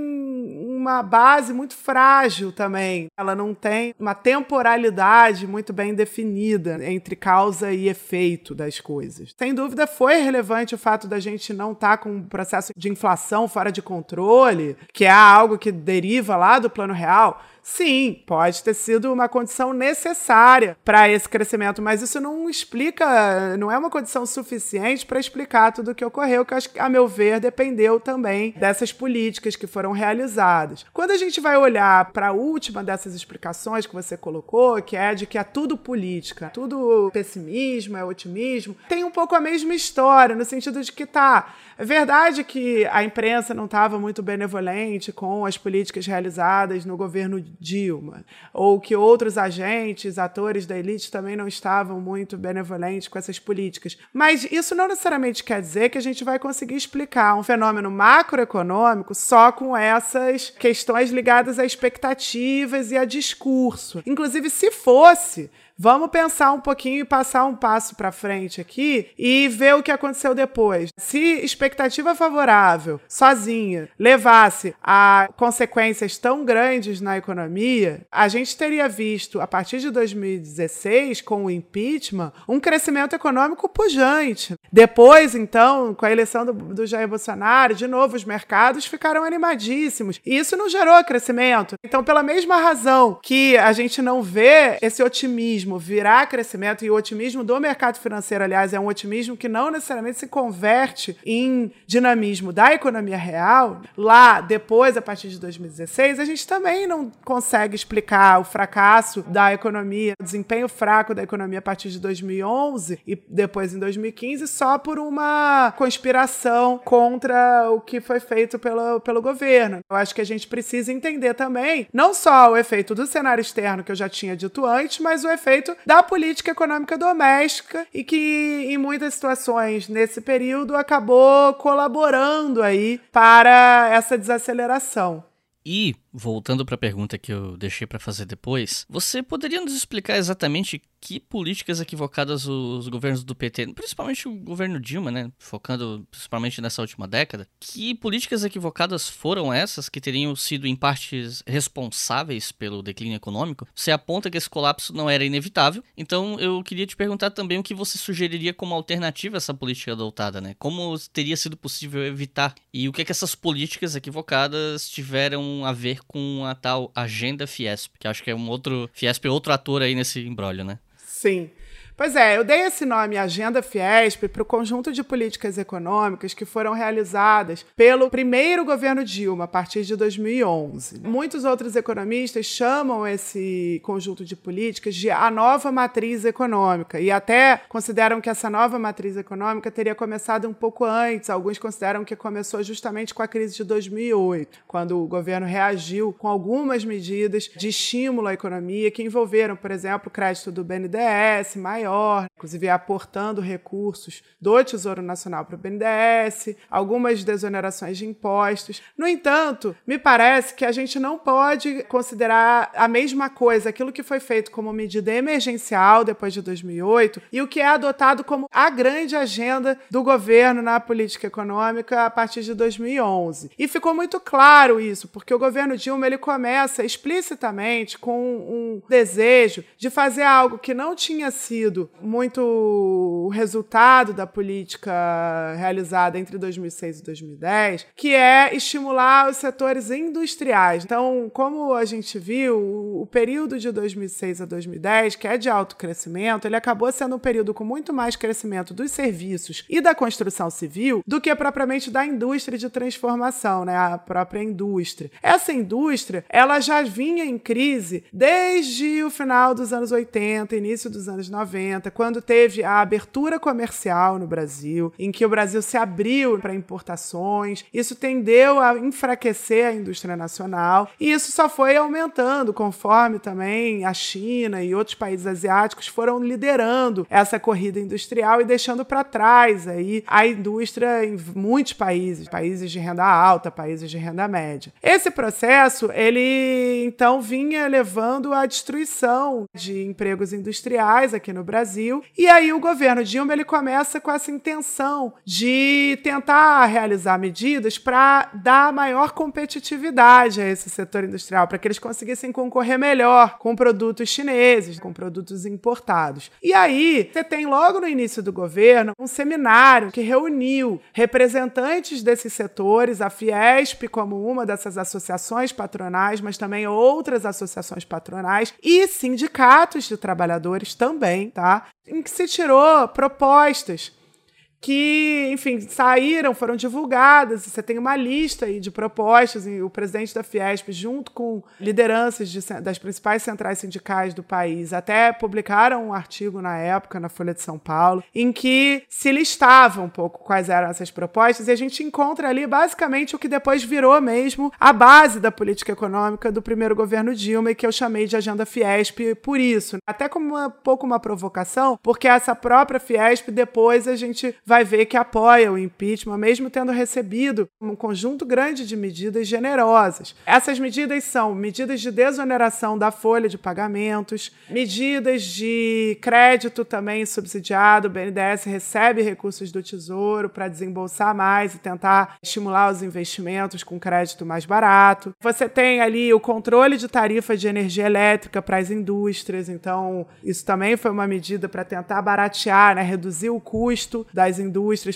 uma base muito frágil também. Ela não tem uma temporalidade muito bem definida entre causa e efeito das coisas. Sem dúvida foi relevante o fato da gente não estar tá com um processo de inflação fora de controle, que é algo que deriva lá do plano real, sim, pode ter sido uma condição necessária para esse crescimento, mas isso não explica, não é uma condição suficiente para explicar tudo o que ocorreu, que a meu ver, dependeu também dessas políticas que foram realizadas. Quando a gente vai olhar para a última dessas explicações que você colocou, que é de que é tudo política, tudo pessimismo, é otimismo, tem um pouco a mesma história, no sentido de que tá, é verdade que a imprensa não estava muito benevolente com as políticas realizadas no governo Dilma, ou que outros agentes, atores da elite também não estavam muito benevolentes com essas políticas. Mas isso não necessariamente quer dizer que a gente vai conseguir explicar um fenômeno macroeconômico só com essas questões ligadas a expectativas e a discurso. Inclusive, se fosse, Vamos pensar um pouquinho e passar um passo para frente aqui e ver o que aconteceu depois. Se expectativa favorável, sozinha, levasse a consequências tão grandes na economia, a gente teria visto, a partir de 2016, com o impeachment, um crescimento econômico pujante. Depois, então, com a eleição do, do Jair Bolsonaro, de novo, os mercados ficaram animadíssimos. E isso não gerou crescimento. Então, pela mesma razão que a gente não vê esse otimismo virar crescimento, e o otimismo do mercado financeiro, aliás, é um otimismo que não necessariamente se converte em dinamismo da economia real, lá, depois, a partir de 2016, a gente também não consegue explicar o fracasso da economia, o desempenho fraco da economia a partir de 2011 e depois em 2015, só por uma conspiração contra o que foi feito pelo, pelo governo. Eu acho que a gente precisa entender também não só o efeito do cenário externo que eu já tinha dito antes, mas o efeito da política econômica doméstica e que em muitas situações nesse período acabou colaborando aí para essa desaceleração. E, voltando para a pergunta que eu deixei para fazer depois, você poderia nos explicar exatamente que políticas equivocadas os governos do PT, principalmente o governo Dilma, né, focando principalmente nessa última década, que políticas equivocadas foram essas que teriam sido em partes responsáveis pelo declínio econômico? Você aponta que esse colapso não era inevitável, então eu queria te perguntar também o que você sugeriria como alternativa a essa política adotada, né? Como teria sido possível evitar e o que é que essas políticas equivocadas tiveram a ver com a tal agenda Fiesp, que acho que é um outro Fiesp, outro ator aí nesse embrólio, né? Sim. Pois é, eu dei esse nome Agenda Fiesp para o conjunto de políticas econômicas que foram realizadas pelo primeiro governo Dilma, a partir de 2011. Muitos outros economistas chamam esse conjunto de políticas de a nova matriz econômica e até consideram que essa nova matriz econômica teria começado um pouco antes. Alguns consideram que começou justamente com a crise de 2008, quando o governo reagiu com algumas medidas de estímulo à economia que envolveram, por exemplo, crédito do BNDES, maior maior, inclusive aportando recursos do Tesouro Nacional para o BNDES, algumas desonerações de impostos. No entanto, me parece que a gente não pode considerar a mesma coisa aquilo que foi feito como medida emergencial depois de 2008 e o que é adotado como a grande agenda do governo na política econômica a partir de 2011. E ficou muito claro isso, porque o governo Dilma ele começa explicitamente com um desejo de fazer algo que não tinha sido muito o resultado da política realizada entre 2006 e 2010, que é estimular os setores industriais. Então, como a gente viu, o período de 2006 a 2010, que é de alto crescimento, ele acabou sendo um período com muito mais crescimento dos serviços e da construção civil do que propriamente da indústria de transformação, né? A própria indústria. Essa indústria, ela já vinha em crise desde o final dos anos 80, início dos anos 90 90, quando teve a abertura comercial no Brasil, em que o Brasil se abriu para importações, isso tendeu a enfraquecer a indústria nacional e isso só foi aumentando conforme também a China e outros países asiáticos foram liderando essa corrida industrial e deixando para trás aí a indústria em muitos países, países de renda alta, países de renda média. Esse processo, ele então vinha levando à destruição de empregos industriais aqui no Brasil Brasil. E aí o governo Dilma ele começa com essa intenção de tentar realizar medidas para dar maior competitividade a esse setor industrial, para que eles conseguissem concorrer melhor com produtos chineses, com produtos importados. E aí você tem logo no início do governo um seminário que reuniu representantes desses setores, a Fiesp como uma dessas associações patronais, mas também outras associações patronais e sindicatos de trabalhadores também, tá? Tá? Em que se tirou propostas que, enfim, saíram, foram divulgadas. Você tem uma lista aí de propostas, e o presidente da Fiesp, junto com lideranças de, das principais centrais sindicais do país, até publicaram um artigo na época, na Folha de São Paulo, em que se listava um pouco quais eram essas propostas, e a gente encontra ali basicamente o que depois virou mesmo a base da política econômica do primeiro governo Dilma, e que eu chamei de Agenda Fiesp por isso. Até como um pouco uma provocação, porque essa própria Fiesp, depois a gente vai vai ver que apoia o impeachment, mesmo tendo recebido um conjunto grande de medidas generosas. Essas medidas são medidas de desoneração da folha de pagamentos, medidas de crédito também subsidiado. O BNDES recebe recursos do Tesouro para desembolsar mais e tentar estimular os investimentos com crédito mais barato. Você tem ali o controle de tarifa de energia elétrica para as indústrias, então isso também foi uma medida para tentar baratear, né, reduzir o custo das indústrias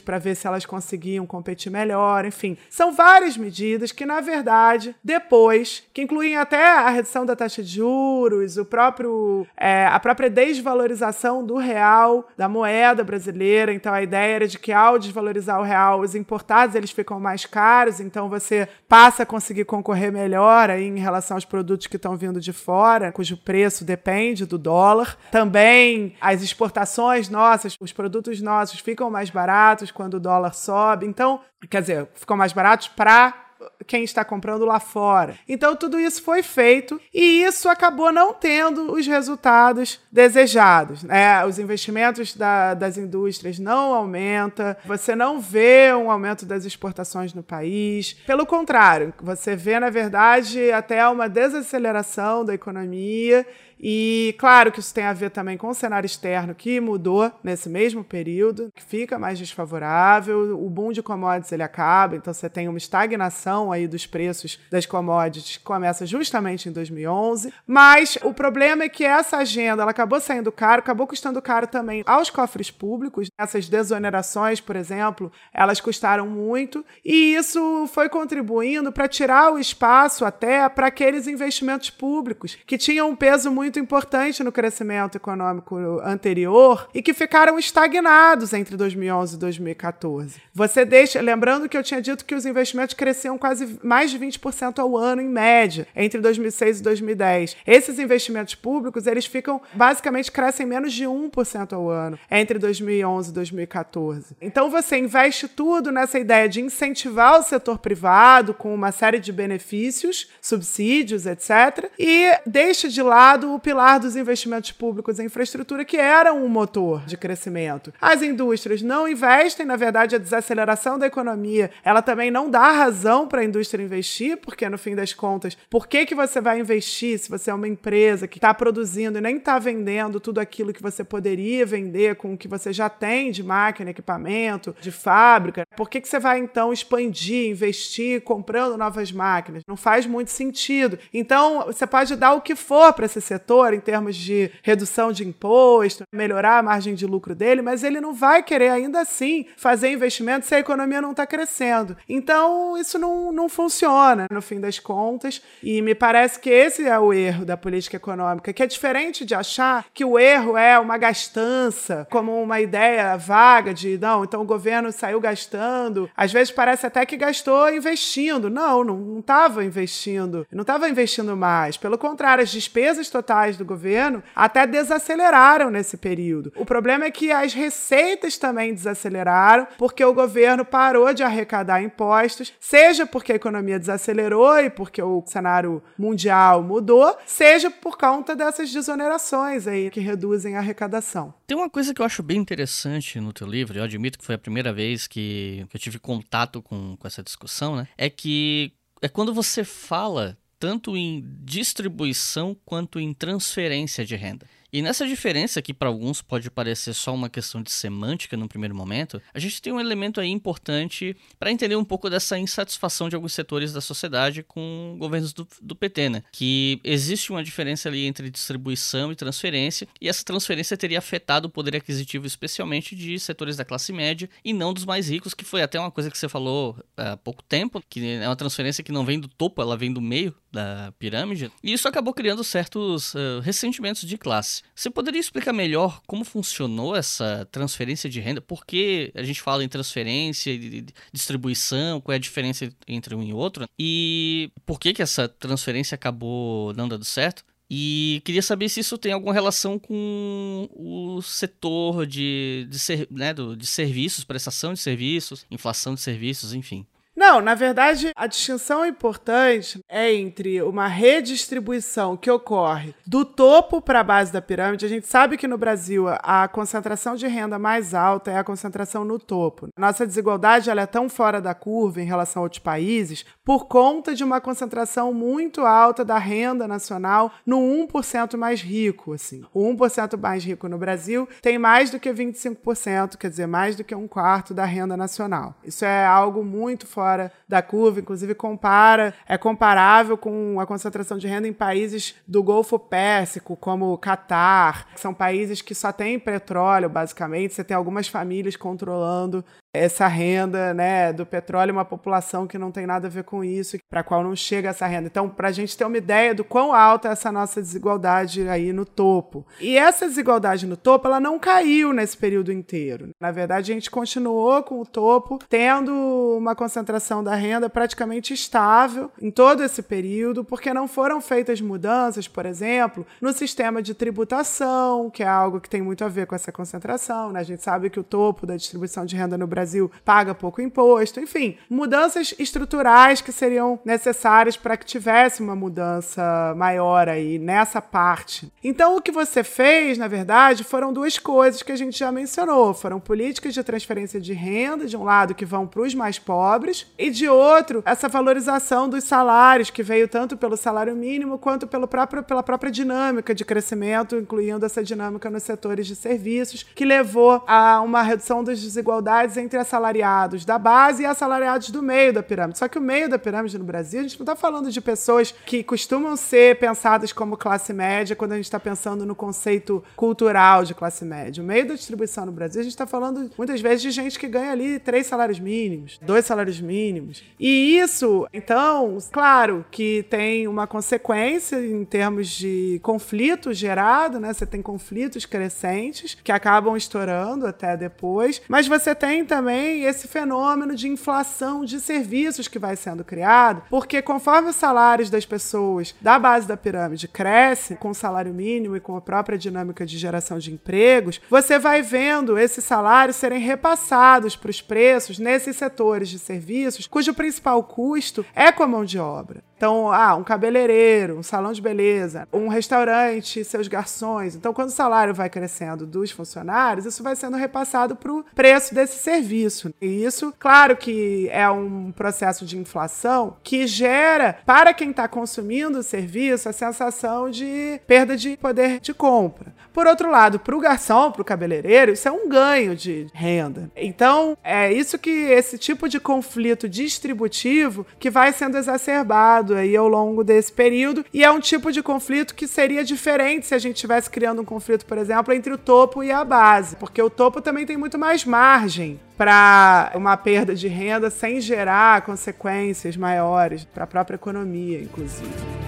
para ver se elas conseguiam competir melhor, enfim. São várias medidas que, na verdade, depois, que incluem até a redução da taxa de juros, o próprio, é, a própria desvalorização do real, da moeda brasileira. Então, a ideia era de que ao desvalorizar o real, os importados eles ficam mais caros, então você passa a conseguir concorrer melhor aí em relação aos produtos que estão vindo de fora, cujo preço depende do dólar. Também as exportações nossas, os produtos nossos ficam mais baratos quando o dólar sobe. Então, quer dizer, ficam mais baratos para quem está comprando lá fora. Então tudo isso foi feito e isso acabou não tendo os resultados desejados. Né? Os investimentos da, das indústrias não aumentam, você não vê um aumento das exportações no país. Pelo contrário, você vê, na verdade, até uma desaceleração da economia e claro que isso tem a ver também com o cenário externo que mudou nesse mesmo período, que fica mais desfavorável, o boom de commodities ele acaba, então você tem uma estagnação aí dos preços das commodities que começa justamente em 2011, mas o problema é que essa agenda ela acabou saindo caro, acabou custando caro também aos cofres públicos, essas desonerações, por exemplo, elas custaram muito e isso foi contribuindo para tirar o espaço até para aqueles investimentos públicos que tinham um peso muito muito importante no crescimento econômico anterior e que ficaram estagnados entre 2011 e 2014. Você deixa, lembrando que eu tinha dito que os investimentos cresciam quase mais de 20% ao ano em média entre 2006 e 2010. Esses investimentos públicos, eles ficam basicamente crescem menos de 1% ao ano entre 2011 e 2014. Então você investe tudo nessa ideia de incentivar o setor privado com uma série de benefícios, subsídios, etc, e deixa de lado o pilar dos investimentos públicos em infraestrutura, que era um motor de crescimento. As indústrias não investem, na verdade, a desaceleração da economia, ela também não dá razão para a indústria investir, porque no fim das contas, por que, que você vai investir se você é uma empresa que está produzindo e nem está vendendo tudo aquilo que você poderia vender com o que você já tem de máquina, equipamento, de fábrica? Por que, que você vai então expandir, investir, comprando novas máquinas? Não faz muito sentido. Então, você pode dar o que for para esse setor setor em termos de redução de imposto, melhorar a margem de lucro dele, mas ele não vai querer ainda assim fazer investimento se a economia não está crescendo. Então, isso não, não funciona no fim das contas, e me parece que esse é o erro da política econômica, que é diferente de achar que o erro é uma gastança, como uma ideia vaga de não, então o governo saiu gastando. Às vezes parece até que gastou investindo. Não, não estava investindo. Não estava investindo mais. Pelo contrário, as despesas totais do governo até desaceleraram nesse período. O problema é que as receitas também desaceleraram, porque o governo parou de arrecadar impostos, seja porque a economia desacelerou e porque o cenário mundial mudou, seja por conta dessas desonerações aí que reduzem a arrecadação. Tem uma coisa que eu acho bem interessante no teu livro, eu admito que foi a primeira vez que, eu tive contato com, com essa discussão, né? É que é quando você fala tanto em distribuição quanto em transferência de renda. E nessa diferença, que para alguns pode parecer só uma questão de semântica no primeiro momento, a gente tem um elemento aí importante para entender um pouco dessa insatisfação de alguns setores da sociedade com governos do, do, PT, né? Que existe uma diferença ali entre distribuição e transferência, e essa transferência teria afetado o poder aquisitivo, especialmente de setores da classe média e não dos mais ricos, que foi até uma coisa que você falou há pouco tempo, que é uma transferência que não vem do topo, ela vem do meio da pirâmide, e isso acabou criando certos uh, ressentimentos de classe. Você poderia explicar melhor como funcionou essa transferência de renda? Por que a gente fala em transferência e distribuição? Qual é a diferença entre um e outro? E por que, que essa transferência acabou não dando certo? E queria saber se isso tem alguma relação com o setor de, de, ser, né, do, de serviços, prestação de serviços, inflação de serviços, enfim. Não, na verdade, a distinção importante é entre uma redistribuição que ocorre do topo para a base da pirâmide. A gente sabe que no Brasil a concentração de renda mais alta é a concentração no topo. Nossa desigualdade ela é tão fora da curva em relação a outros países por conta de uma concentração muito alta da renda nacional no 1% mais rico, assim. O 1% mais rico no Brasil tem mais do que 25%, quer dizer, mais do que um quarto da renda nacional. Isso é algo muito fora fora da curva, inclusive compara, é comparável com a concentração de renda em países do Golfo Pérsico, como o Catar, que são países que só têm petróleo, basicamente. Você tem algumas famílias controlando essa renda né, do petróleo, uma população que não tem nada a ver com isso, para a qual não chega essa renda. Então, para a gente ter uma ideia do quão alta é essa nossa desigualdade aí no topo. E essa desigualdade no topo, ela não caiu nesse período inteiro. Na verdade, a gente continuou com o topo tendo uma concentração da renda praticamente estável em todo esse período, porque não foram feitas mudanças, por exemplo, no sistema de tributação, que é algo que tem muito a ver com essa concentração. Né? A gente sabe que o topo da distribuição de renda no Brasil Brasil paga pouco imposto, enfim, mudanças estruturais que seriam necessárias para que tivesse uma mudança maior aí nessa parte. Então, o que você fez, na verdade, foram duas coisas que a gente já mencionou: foram políticas de transferência de renda, de um lado, que vão para os mais pobres, e de outro, essa valorização dos salários, que veio tanto pelo salário mínimo quanto pelo próprio, pela própria dinâmica de crescimento, incluindo essa dinâmica nos setores de serviços, que levou a uma redução das desigualdades entre entre assalariados da base e assalariados do meio da pirâmide. Só que o meio da pirâmide no Brasil, a gente não está falando de pessoas que costumam ser pensadas como classe média quando a gente está pensando no conceito cultural de classe média. O meio da distribuição no Brasil, a gente está falando muitas vezes de gente que ganha ali três salários mínimos, dois salários mínimos. E isso, então, claro que tem uma consequência em termos de conflito gerado, né? Você tem conflitos crescentes que acabam estourando até depois, mas você tem também também esse fenômeno de inflação de serviços que vai sendo criado, porque conforme os salários das pessoas da base da pirâmide crescem, com o salário mínimo e com a própria dinâmica de geração de empregos, você vai vendo esses salários serem repassados para os preços nesses setores de serviços, cujo principal custo é com a mão de obra. Então, ah, um cabeleireiro, um salão de beleza, um restaurante, seus garçons. Então, quando o salário vai crescendo dos funcionários, isso vai sendo repassado para o preço desse serviço. E isso, claro que é um processo de inflação que gera, para quem está consumindo o serviço, a sensação de perda de poder de compra. Por outro lado, para o garçom, para o cabeleireiro, isso é um ganho de renda. Então, é isso que esse tipo de conflito distributivo que vai sendo exacerbado aí ao longo desse período. E é um tipo de conflito que seria diferente se a gente estivesse criando um conflito, por exemplo, entre o topo e a base, porque o topo também tem muito mais margem para uma perda de renda sem gerar consequências maiores para a própria economia, inclusive.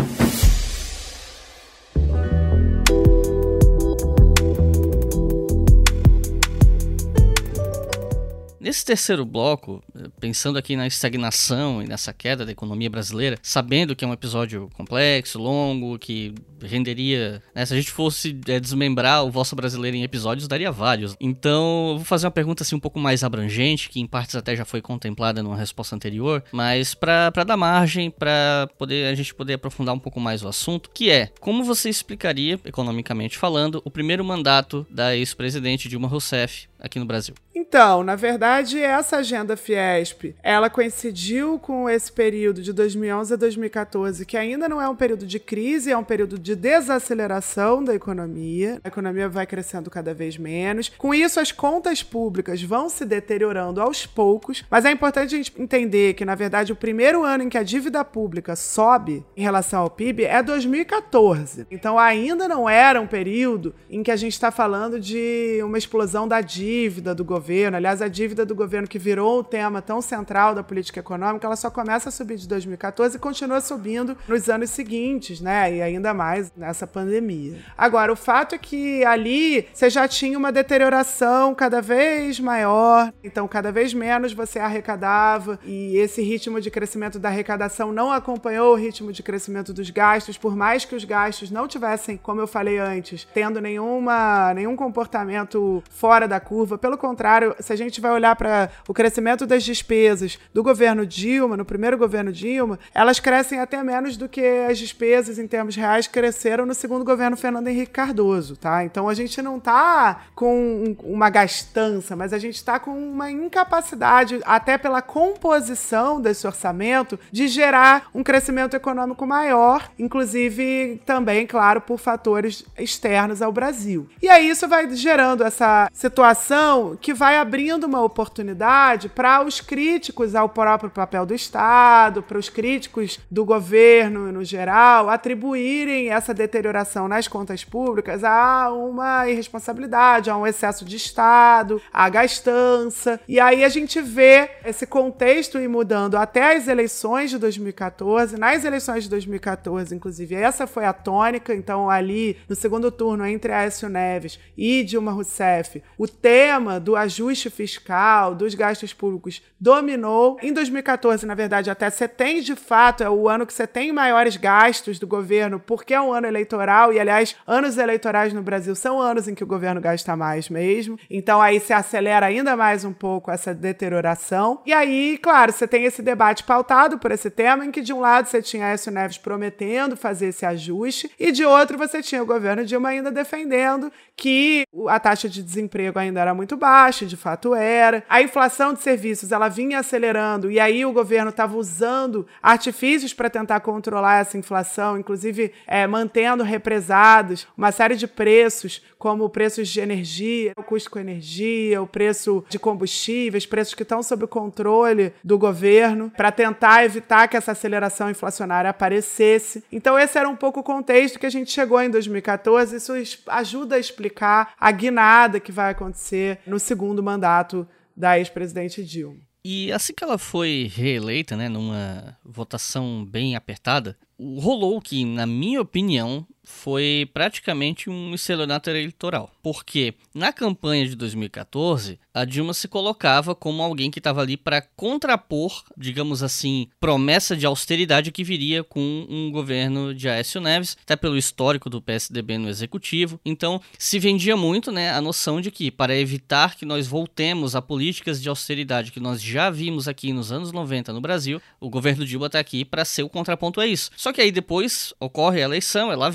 Nesse terceiro bloco, eh, pensando aqui na estagnação e nessa queda da economia brasileira, sabendo que é um episódio complexo, longo, que renderia. Né, se a gente fosse é, desmembrar o Vosso Brasileiro em episódios, daria vários. Então, eu vou fazer uma pergunta assim um pouco mais abrangente, que em partes até já foi contemplada numa resposta anterior, mas para dar margem para poder a gente poder aprofundar um pouco mais o assunto, que é como você explicaria, economicamente falando, o primeiro mandato da ex-presidente Dilma Rousseff aqui no Brasil? Então, na verdade, essa agenda Fiesp, ela coincidiu com esse período de 2011 a 2014, que ainda não é um período de crise, é um período de desaceleração da economia. A economia vai crescendo cada vez menos. Com isso, as contas públicas vão se deteriorando aos poucos, mas é importante a gente entender que, na verdade, o primeiro ano em que a dívida pública sobe em relação ao PIB é 2014. Então, ainda não era um período em que a gente está falando de uma explosão da dívida dívida do governo, aliás, a dívida do governo que virou o tema tão central da política econômica, ela só começa a subir de 2014 e continua subindo nos anos seguintes, né? E ainda mais nessa pandemia. Agora, o fato é que ali você já tinha uma deterioração cada vez maior, então cada vez menos você arrecadava e esse ritmo de crescimento da arrecadação não acompanhou o ritmo de crescimento dos gastos, por mais que os gastos não tivessem, como eu falei antes, tendo nenhuma, nenhum comportamento fora da curva. Pelo contrário, se a gente vai olhar para o crescimento das despesas do governo Dilma, no primeiro governo Dilma, elas crescem até menos do que as despesas em termos reais cresceram no segundo governo Fernando Henrique Cardoso, tá? Então a gente não tá com uma gastança, mas a gente está com uma incapacidade, até pela composição desse orçamento, de gerar um crescimento econômico maior, inclusive também, claro, por fatores externos ao Brasil. E aí isso vai gerando essa situação que vai abrindo uma oportunidade para os críticos ao próprio papel do Estado, para os críticos do governo no geral, atribuírem essa deterioração nas contas públicas a uma irresponsabilidade, a um excesso de Estado, a gastança. E aí a gente vê esse contexto ir mudando até as eleições de 2014. Nas eleições de 2014, inclusive, essa foi a tônica. Então, ali no segundo turno, entre Aécio Neves e Dilma Rousseff, o tema do ajuste fiscal, dos gastos públicos, dominou. Em 2014, na verdade, até você tem de fato, é o ano que você tem maiores gastos do governo, porque é um ano eleitoral, e aliás, anos eleitorais no Brasil são anos em que o governo gasta mais mesmo. Então aí se acelera ainda mais um pouco essa deterioração. E aí, claro, você tem esse debate pautado por esse tema, em que de um lado você tinha Aécio Neves prometendo fazer esse ajuste, e de outro você tinha o governo Dilma ainda defendendo que a taxa de desemprego ainda era muito baixa, de fato era. A inflação de serviços ela vinha acelerando e aí o governo estava usando artifícios para tentar controlar essa inflação, inclusive é, mantendo represados uma série de preços, como preços de energia, o custo com energia, o preço de combustíveis, preços que estão sob o controle do governo, para tentar evitar que essa aceleração inflacionária aparecesse. Então, esse era um pouco o contexto que a gente chegou em 2014. Isso ajuda a explicar a guinada que vai acontecer no segundo mandato da ex-presidente Dilma. E assim que ela foi reeleita, né, numa votação bem apertada, rolou que, na minha opinião, foi praticamente um estelionato eleitoral. Porque na campanha de 2014, a Dilma se colocava como alguém que estava ali para contrapor, digamos assim, promessa de austeridade que viria com um governo de Aécio Neves, até pelo histórico do PSDB no executivo. Então, se vendia muito, né, a noção de que para evitar que nós voltemos a políticas de austeridade que nós já vimos aqui nos anos 90 no Brasil, o governo Dilma está aqui para ser o contraponto a isso. Só que aí depois ocorre a eleição, ela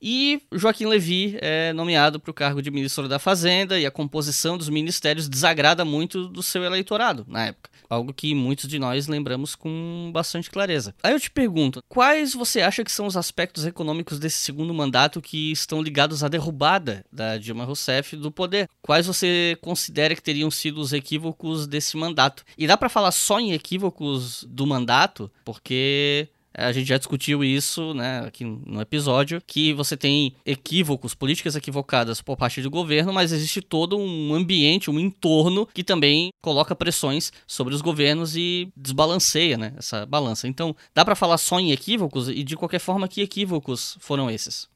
e Joaquim Levy é nomeado para o cargo de ministro da Fazenda e a composição dos ministérios desagrada muito do seu eleitorado na época. Algo que muitos de nós lembramos com bastante clareza. Aí eu te pergunto, quais você acha que são os aspectos econômicos desse segundo mandato que estão ligados à derrubada da Dilma Rousseff do poder? Quais você considera que teriam sido os equívocos desse mandato? E dá para falar só em equívocos do mandato, porque a gente já discutiu isso, né, aqui no episódio, que você tem equívocos, políticas equivocadas por parte do governo, mas existe todo um ambiente, um entorno que também coloca pressões sobre os governos e desbalanceia, né, essa balança. Então, dá para falar só em equívocos e de qualquer forma que equívocos foram esses?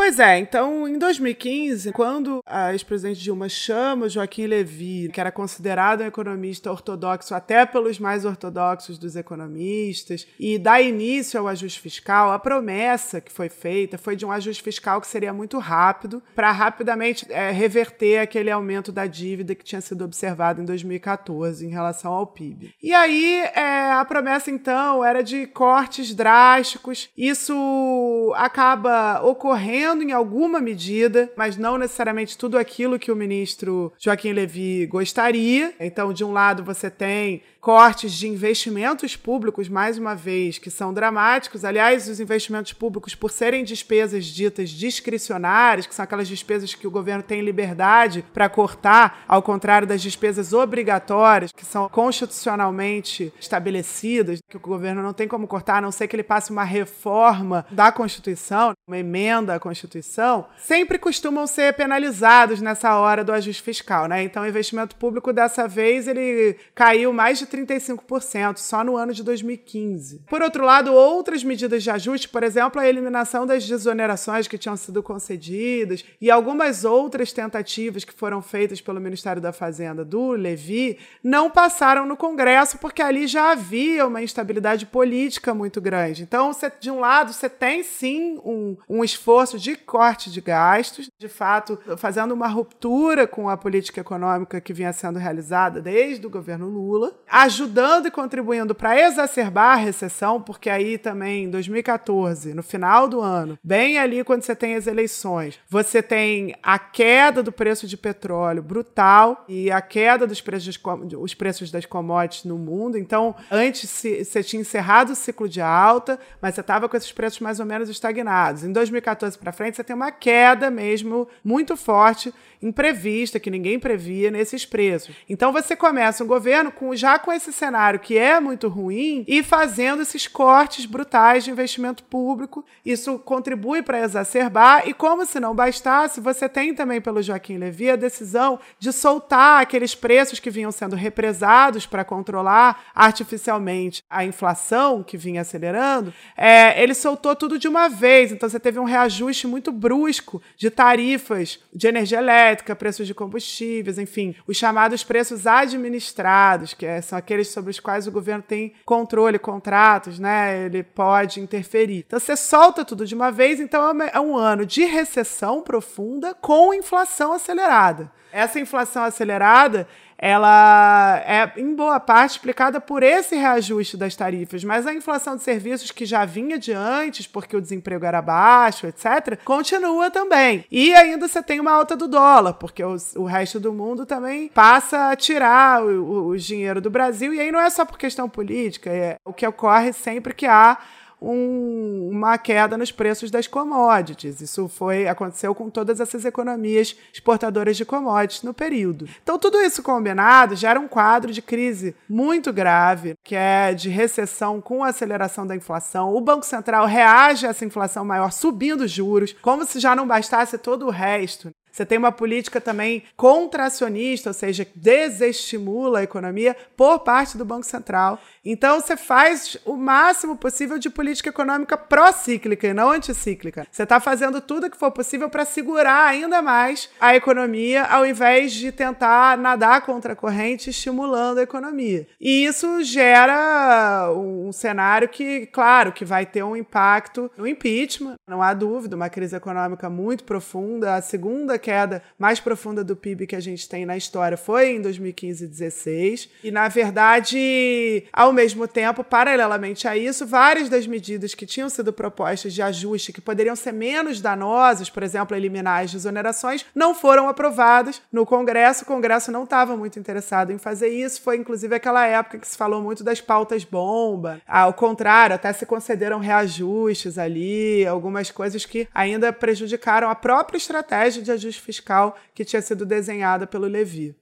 Pois é, então em 2015, quando a ex-presidente Dilma chama Joaquim Levy, que era considerado um economista ortodoxo até pelos mais ortodoxos dos economistas, e dá início ao ajuste fiscal, a promessa que foi feita foi de um ajuste fiscal que seria muito rápido, para rapidamente é, reverter aquele aumento da dívida que tinha sido observado em 2014 em relação ao PIB. E aí é, a promessa então era de cortes drásticos, isso acaba ocorrendo em alguma medida, mas não necessariamente tudo aquilo que o ministro Joaquim Levy gostaria. Então, de um lado, você tem cortes de investimentos públicos, mais uma vez, que são dramáticos. Aliás, os investimentos públicos, por serem despesas ditas discricionárias, que são aquelas despesas que o governo tem liberdade para cortar, ao contrário das despesas obrigatórias, que são constitucionalmente estabelecidas, que o governo não tem como cortar, a não ser que ele passe uma reforma da Constituição, uma emenda à Constituição, sempre costumam ser penalizados nessa hora do ajuste fiscal, né? Então, o investimento público dessa vez ele caiu mais de 35% só no ano de 2015. Por outro lado, outras medidas de ajuste, por exemplo, a eliminação das desonerações que tinham sido concedidas e algumas outras tentativas que foram feitas pelo Ministério da Fazenda do Levi, não passaram no Congresso porque ali já havia uma instabilidade política muito grande. Então, de um lado, você tem sim um, um esforço de corte de gastos, de fato, fazendo uma ruptura com a política econômica que vinha sendo realizada desde o governo Lula, ajudando e contribuindo para exacerbar a recessão, porque aí também em 2014, no final do ano, bem ali quando você tem as eleições, você tem a queda do preço de petróleo brutal e a queda dos preços, os preços das commodities no mundo. Então, antes você tinha encerrado o ciclo de alta, mas você estava com esses preços mais ou menos estagnados. Em 2014 para frente, você tem uma queda mesmo muito forte imprevista, que ninguém previa nesses preços. Então você começa um governo com, já com esse cenário que é muito ruim e fazendo esses cortes brutais de investimento público. Isso contribui para exacerbar e como se não bastasse, você tem também pelo Joaquim Levy a decisão de soltar aqueles preços que vinham sendo represados para controlar artificialmente a inflação que vinha acelerando. É, ele soltou tudo de uma vez, então você teve um reajuste muito brusco de tarifas de energia elétrica elétrica, preços de combustíveis, enfim, os chamados preços administrados, que é, são aqueles sobre os quais o governo tem controle, contratos, né? Ele pode interferir. Então você solta tudo de uma vez, então é, é um ano de recessão profunda com inflação acelerada. Essa inflação acelerada ela é em boa parte explicada por esse reajuste das tarifas, mas a inflação de serviços que já vinha de antes, porque o desemprego era baixo, etc., continua também. E ainda você tem uma alta do dólar, porque os, o resto do mundo também passa a tirar o, o, o dinheiro do Brasil, e aí não é só por questão política, é o que ocorre sempre que há um, uma queda nos preços das commodities. Isso foi aconteceu com todas essas economias exportadoras de commodities no período. Então, tudo isso combinado gera um quadro de crise muito grave, que é de recessão com aceleração da inflação. O Banco Central reage a essa inflação maior subindo juros, como se já não bastasse todo o resto. Você tem uma política também contracionista, ou seja, desestimula a economia por parte do Banco Central. Então você faz o máximo possível de política econômica pró-cíclica e não anticíclica. Você está fazendo tudo o que for possível para segurar ainda mais a economia, ao invés de tentar nadar contra a corrente, estimulando a economia. E isso gera um cenário que, claro, que vai ter um impacto no impeachment, não há dúvida, uma crise econômica muito profunda, a segunda queda mais profunda do PIB que a gente tem na história foi em 2015 e 2016. E, na verdade, ao mesmo tempo, paralelamente a isso, várias das medidas que tinham sido propostas de ajuste, que poderiam ser menos danosas, por exemplo, eliminar as desonerações, não foram aprovadas no Congresso. O Congresso não estava muito interessado em fazer isso. Foi, inclusive, aquela época que se falou muito das pautas bomba. Ao contrário, até se concederam reajustes ali, algumas coisas que ainda prejudicaram a própria estratégia de ajuste fiscal que tinha sido desenhada pelo Levi.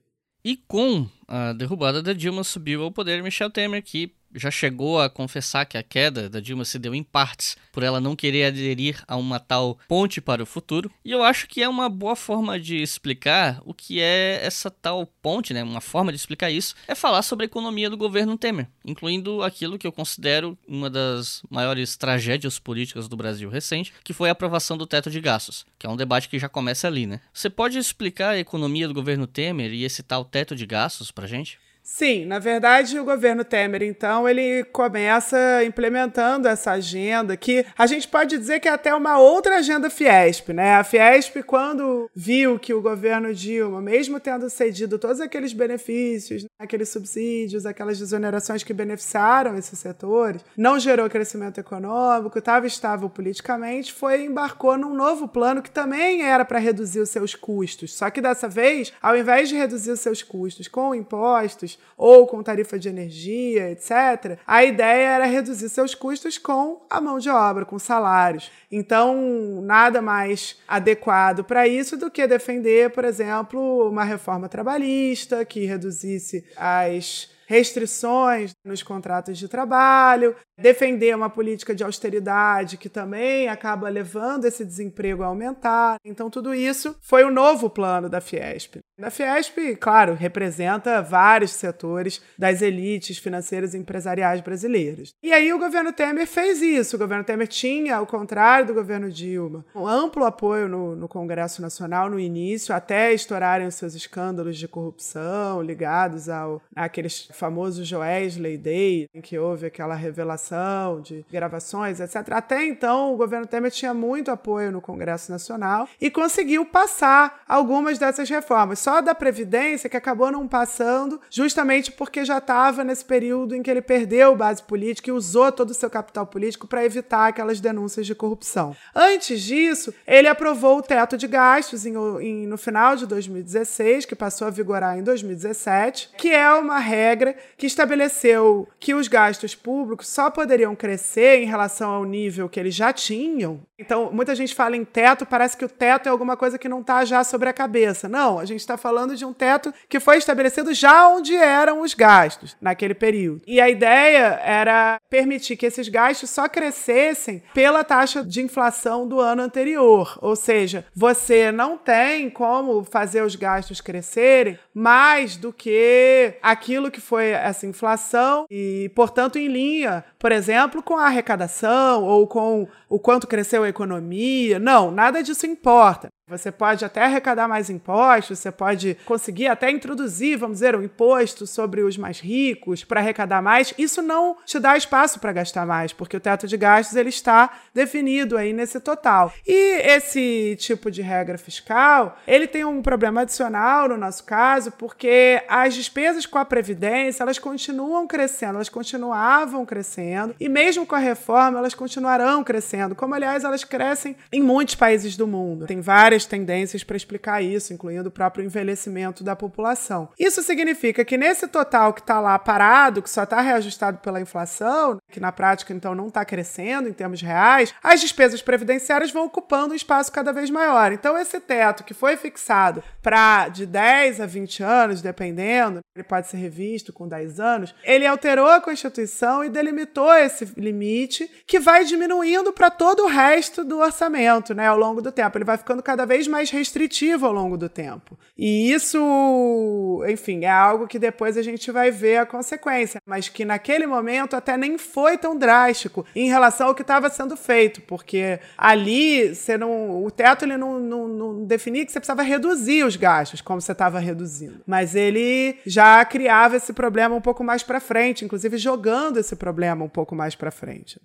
E com a derrubada da Dilma subiu ao poder Michel Temer, que já chegou a confessar que a queda da Dilma se deu em partes por ela não querer aderir a uma tal ponte para o futuro. E eu acho que é uma boa forma de explicar o que é essa tal ponte, né? Uma forma de explicar isso é falar sobre a economia do governo Temer, incluindo aquilo que eu considero uma das maiores tragédias políticas do Brasil recente, que foi a aprovação do teto de gastos, que é um debate que já começa ali, né? Você pode explicar a economia do governo Temer e esse tal teto de gastos pra gente? Sim, na verdade, o governo Temer, então, ele começa implementando essa agenda que a gente pode dizer que é até uma outra agenda Fiesp, né? A Fiesp, quando viu que o governo Dilma, mesmo tendo cedido todos aqueles benefícios, aqueles subsídios, aquelas desonerações que beneficiaram esses setores, não gerou crescimento econômico, estava estável politicamente, foi embarcou num novo plano que também era para reduzir os seus custos. Só que dessa vez, ao invés de reduzir os seus custos com impostos, ou com tarifa de energia, etc., a ideia era reduzir seus custos com a mão de obra, com salários. Então, nada mais adequado para isso do que defender, por exemplo, uma reforma trabalhista que reduzisse as restrições nos contratos de trabalho, defender uma política de austeridade que também acaba levando esse desemprego a aumentar. Então, tudo isso foi o novo plano da Fiesp. A Fiesp, claro, representa vários setores das elites financeiras e empresariais brasileiras. E aí o governo Temer fez isso. O governo Temer tinha, ao contrário do governo Dilma, um amplo apoio no, no Congresso Nacional no início, até estourarem os seus escândalos de corrupção ligados ao àqueles famosos Joesley Day, em que houve aquela revelação de gravações, etc. Até então, o governo Temer tinha muito apoio no Congresso Nacional e conseguiu passar algumas dessas reformas só da Previdência que acabou não passando, justamente porque já estava nesse período em que ele perdeu base política e usou todo o seu capital político para evitar aquelas denúncias de corrupção. Antes disso, ele aprovou o teto de gastos em, em, no final de 2016, que passou a vigorar em 2017, que é uma regra que estabeleceu que os gastos públicos só poderiam crescer em relação ao nível que eles já tinham. Então, muita gente fala em teto, parece que o teto é alguma coisa que não está já sobre a cabeça. Não, a gente está falando de um teto que foi estabelecido já onde eram os gastos naquele período. E a ideia era permitir que esses gastos só crescessem pela taxa de inflação do ano anterior. Ou seja, você não tem como fazer os gastos crescerem mais do que aquilo que foi essa inflação e, portanto, em linha, por exemplo, com a arrecadação ou com o quanto cresceu economia. Não, nada disso importa. Você pode até arrecadar mais impostos, você pode conseguir até introduzir, vamos dizer, um imposto sobre os mais ricos para arrecadar mais. Isso não te dá espaço para gastar mais, porque o teto de gastos ele está definido aí nesse total. E esse tipo de regra fiscal, ele tem um problema adicional no nosso caso, porque as despesas com a previdência, elas continuam crescendo, elas continuavam crescendo, e mesmo com a reforma, elas continuarão crescendo, como aliás elas crescem em muitos países do mundo. Tem várias várias tendências para explicar isso, incluindo o próprio envelhecimento da população. Isso significa que nesse total que está lá parado, que só está reajustado pela inflação, que na prática então não está crescendo em termos reais, as despesas previdenciárias vão ocupando um espaço cada vez maior. Então esse teto que foi fixado para de 10 a 20 anos, dependendo, ele pode ser revisto com 10 anos, ele alterou a Constituição e delimitou esse limite que vai diminuindo para todo o resto do orçamento, né, ao longo do tempo. Ele vai ficando cada vez mais restritivo ao longo do tempo. E isso, enfim, é algo que depois a gente vai ver a consequência, mas que naquele momento até nem foi tão drástico em relação ao que estava sendo feito, porque ali você não, o teto ele não, não, não definia que você precisava reduzir os gastos, como você estava reduzindo, mas ele já criava esse problema um pouco mais para frente, inclusive jogando esse problema um pouco mais para frente.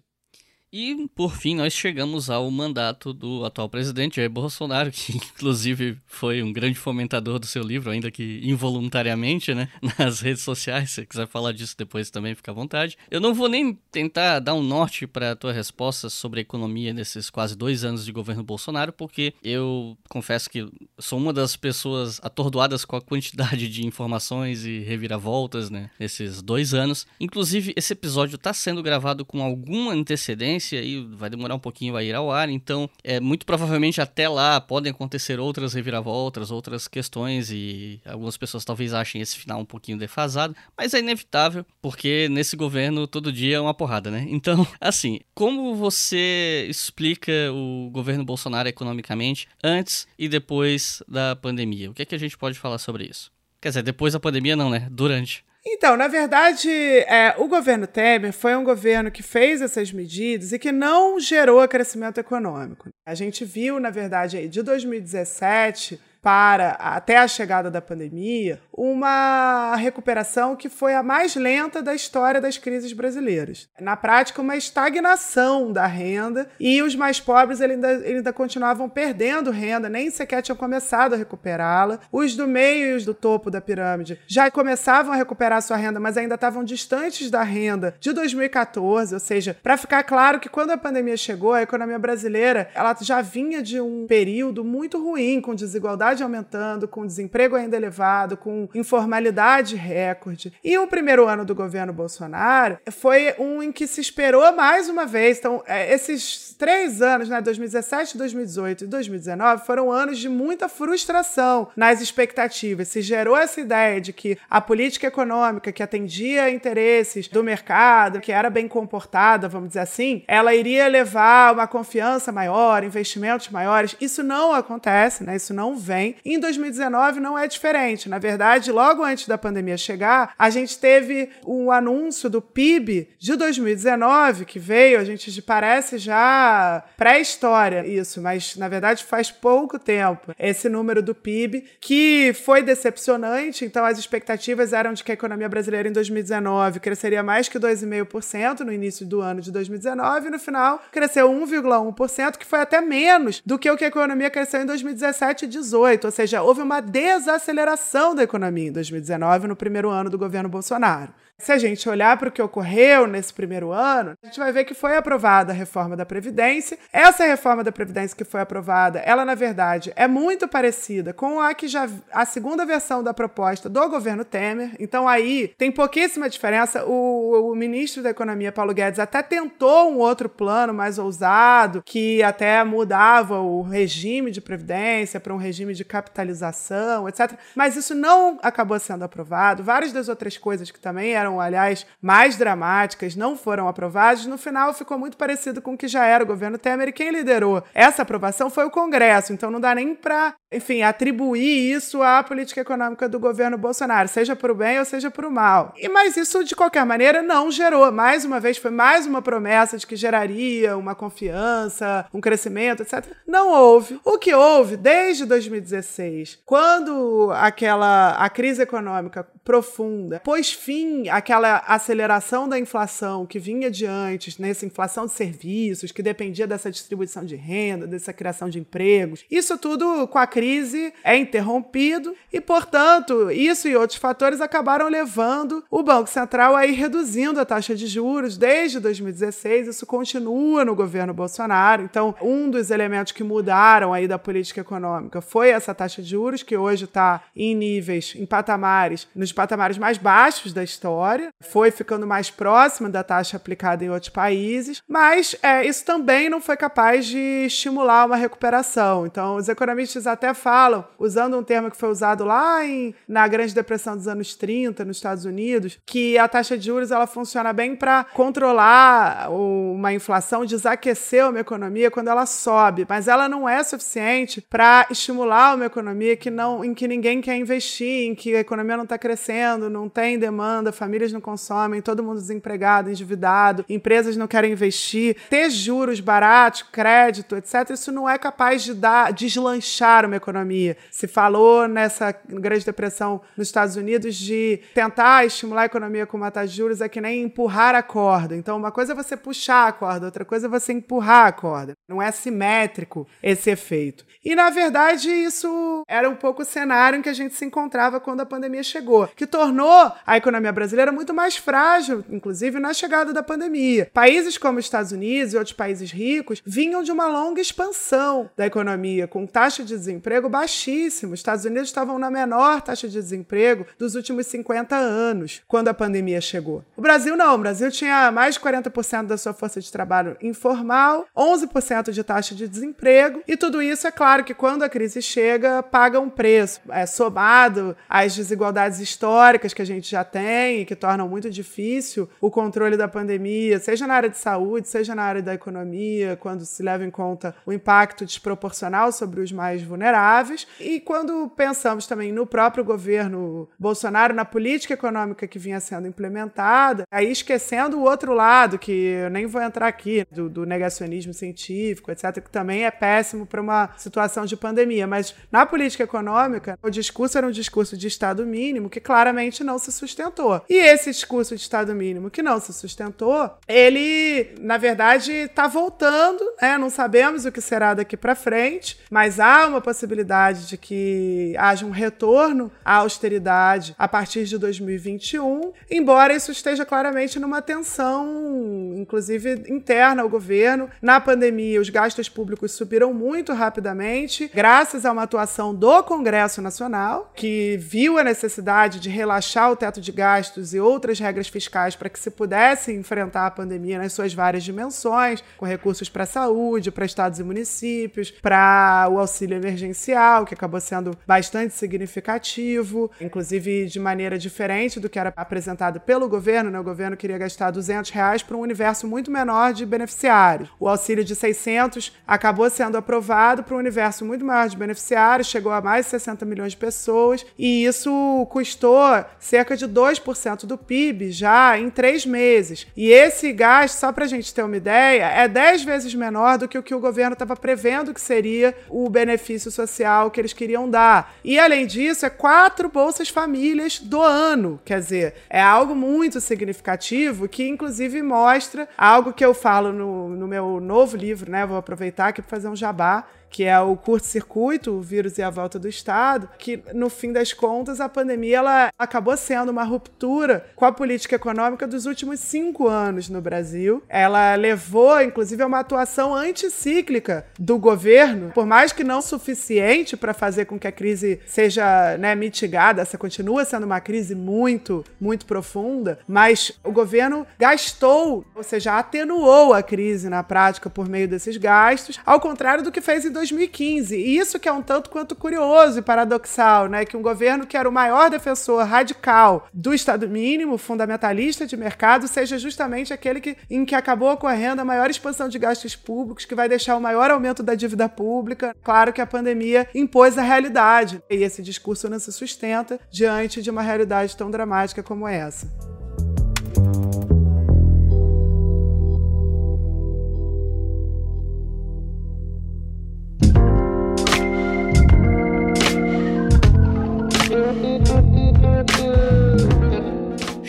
E, por fim, nós chegamos ao mandato do atual presidente, Jair Bolsonaro, que inclusive foi um grande fomentador do seu livro, ainda que involuntariamente, né? Nas redes sociais. Se você quiser falar disso depois também, fica à vontade. Eu não vou nem tentar dar um norte para a tua resposta sobre economia nesses quase dois anos de governo Bolsonaro, porque eu confesso que sou uma das pessoas atordoadas com a quantidade de informações e reviravoltas, né? Nesses dois anos. Inclusive, esse episódio está sendo gravado com alguma antecedência e vai demorar um pouquinho a ir ao ar, então é muito provavelmente até lá podem acontecer outras reviravoltas, outras questões e algumas pessoas talvez achem esse final um pouquinho defasado, mas é inevitável porque nesse governo todo dia é uma porrada, né? Então, assim, como você explica o governo Bolsonaro economicamente antes e depois da pandemia? O que é que a gente pode falar sobre isso? Quer dizer, depois da pandemia não, né? Durante. Então, na verdade, é, o governo Temer foi um governo que fez essas medidas e que não gerou crescimento econômico. A gente viu, na verdade, aí, de 2017 para até a chegada da pandemia, uma recuperação que foi a mais lenta da história das crises brasileiras. Na prática, uma estagnação da renda e os mais pobres ainda, ainda continuavam perdendo renda, nem sequer tinham começado a recuperá-la. Os do meio e os do topo da pirâmide já começavam a recuperar sua renda, mas ainda estavam distantes da renda de 2014, ou seja, para ficar claro que quando a pandemia chegou, a economia brasileira ela já vinha de um período muito ruim, com desigualdade desigualdade aumentando, com desemprego ainda elevado, com informalidade recorde. E o primeiro ano do governo Bolsonaro foi um em que se esperou mais uma vez. Então, é, esses três anos, né, 2017, 2018 e 2019, foram anos de muita frustração nas expectativas. Se gerou essa ideia de que a política econômica que atendia interesses do mercado, que era bem comportada, vamos dizer assim, ela iria levar uma confiança maior, investimentos maiores. Isso não acontece, né? Isso não vem. Em 2019 não é diferente. Na verdade, logo antes da pandemia chegar, a gente teve um anúncio do PIB de 2019 que veio, a gente parece já pré-história isso, mas na verdade faz pouco tempo esse número do PIB que foi decepcionante. Então as expectativas eram de que a economia brasileira em 2019 cresceria mais que 2,5% no início do ano de 2019 e no final cresceu 1,1%, que foi até menos do que o que a economia cresceu em 2017 e 2018. Ou seja, houve uma desaceleração da economia em 2019 no primeiro ano do governo Bolsonaro. Se a gente olhar para o que ocorreu nesse primeiro ano, a gente vai ver que foi aprovada a reforma da Previdência. Essa reforma da Previdência que foi aprovada, ela, na verdade, é muito parecida com a que já a segunda versão da proposta do governo Temer. Então, aí tem pouquíssima diferença. O, o ministro da Economia, Paulo Guedes, até tentou um outro plano mais ousado, que até mudava o regime de Previdência para um regime de capitalização, etc. Mas isso não acabou sendo aprovado. Várias das outras coisas que também eram eram, aliás, mais dramáticas, não foram aprovadas, no final ficou muito parecido com o que já era o governo Temer e quem liderou essa aprovação foi o Congresso. Então não dá nem para, enfim, atribuir isso à política econômica do governo Bolsonaro, seja para o bem ou seja para o mal. E mas isso de qualquer maneira não gerou. Mais uma vez foi mais uma promessa de que geraria uma confiança, um crescimento, etc. Não houve. O que houve desde 2016, quando aquela a crise econômica profunda pôs fim àquela aceleração da inflação que vinha de antes, nessa inflação de serviços, que dependia dessa distribuição de renda, dessa criação de empregos. Isso tudo com a crise é interrompido e, portanto, isso e outros fatores acabaram levando o Banco Central a ir reduzindo a taxa de juros desde 2016. Isso continua no governo Bolsonaro. Então, um dos elementos que mudaram aí da política econômica foi essa taxa de juros, que hoje está em níveis, em patamares, nos patamares mais baixos da história, foi ficando mais próxima da taxa aplicada em outros países, mas é, isso também não foi capaz de estimular uma recuperação. Então, os economistas até falam, usando um termo que foi usado lá em, na Grande Depressão dos anos 30, nos Estados Unidos, que a taxa de juros ela funciona bem para controlar uma inflação, desaquecer uma economia quando ela sobe, mas ela não é suficiente para estimular uma economia que não, em que ninguém quer investir, em que a economia não está crescendo não tem demanda, famílias não consomem, todo mundo desempregado, endividado, empresas não querem investir, ter juros baratos, crédito, etc., isso não é capaz de dar, deslanchar uma economia. Se falou nessa Grande Depressão nos Estados Unidos de tentar estimular a economia com uma taxa de juros é que nem empurrar a corda. Então, uma coisa é você puxar a corda, outra coisa é você empurrar a corda. Não é simétrico esse efeito. E, na verdade, isso era um pouco o cenário em que a gente se encontrava quando a pandemia chegou que tornou a economia brasileira muito mais frágil, inclusive na chegada da pandemia. Países como os Estados Unidos e outros países ricos vinham de uma longa expansão da economia, com taxa de desemprego baixíssima. Os Estados Unidos estavam na menor taxa de desemprego dos últimos 50 anos, quando a pandemia chegou. O Brasil não, o Brasil tinha mais de 40% da sua força de trabalho informal, 11% de taxa de desemprego, e tudo isso é claro que quando a crise chega, paga um preço. É somado às desigualdades históricas que a gente já tem e que tornam muito difícil o controle da pandemia, seja na área de saúde, seja na área da economia, quando se leva em conta o impacto desproporcional sobre os mais vulneráveis. E quando pensamos também no próprio governo Bolsonaro, na política econômica que vinha sendo implementada, aí esquecendo o outro lado, que eu nem vou entrar aqui, do, do negacionismo científico, etc., que também é péssimo para uma situação de pandemia. Mas na política econômica, o discurso era um discurso de Estado mínimo, que claramente não se sustentou. E esse discurso de Estado mínimo que não se sustentou, ele, na verdade, está voltando, né? Não sabemos o que será daqui para frente, mas há uma possibilidade de que haja um retorno à austeridade a partir de 2021, embora isso esteja claramente numa tensão, inclusive interna ao governo. Na pandemia, os gastos públicos subiram muito rapidamente, graças a uma atuação do Congresso Nacional, que viu a necessidade de relaxar o teto de gastos e outras regras fiscais para que se pudesse enfrentar a pandemia nas suas várias dimensões, com recursos para a saúde, para estados e municípios, para o auxílio emergencial, que acabou sendo bastante significativo, inclusive de maneira diferente do que era apresentado pelo governo. Né? O governo queria gastar 200 reais para um universo muito menor de beneficiários. O auxílio de 600 acabou sendo aprovado para um universo muito maior de beneficiários, chegou a mais de 60 milhões de pessoas, e isso custou cerca de 2% do PIB já em três meses. E esse gasto, só para a gente ter uma ideia, é 10 vezes menor do que o que o governo estava prevendo que seria o benefício social que eles queriam dar. E além disso, é quatro bolsas famílias do ano. Quer dizer, é algo muito significativo que, inclusive, mostra algo que eu falo no, no meu novo livro, né? Vou aproveitar aqui para fazer um jabá que é o curto-circuito, o vírus e a volta do Estado, que no fim das contas a pandemia ela acabou sendo uma ruptura com a política econômica dos últimos cinco anos no Brasil. Ela levou, inclusive, a uma atuação anticíclica do governo, por mais que não suficiente para fazer com que a crise seja né, mitigada, essa continua sendo uma crise muito, muito profunda, mas o governo gastou, ou seja, atenuou a crise na prática por meio desses gastos, ao contrário do que fez em 2015. E isso que é um tanto quanto curioso e paradoxal, né? Que um governo que era o maior defensor radical do Estado mínimo, fundamentalista de mercado, seja justamente aquele que, em que acabou ocorrendo a maior expansão de gastos públicos, que vai deixar o maior aumento da dívida pública. Claro que a pandemia impôs a realidade. E esse discurso não se sustenta diante de uma realidade tão dramática como essa.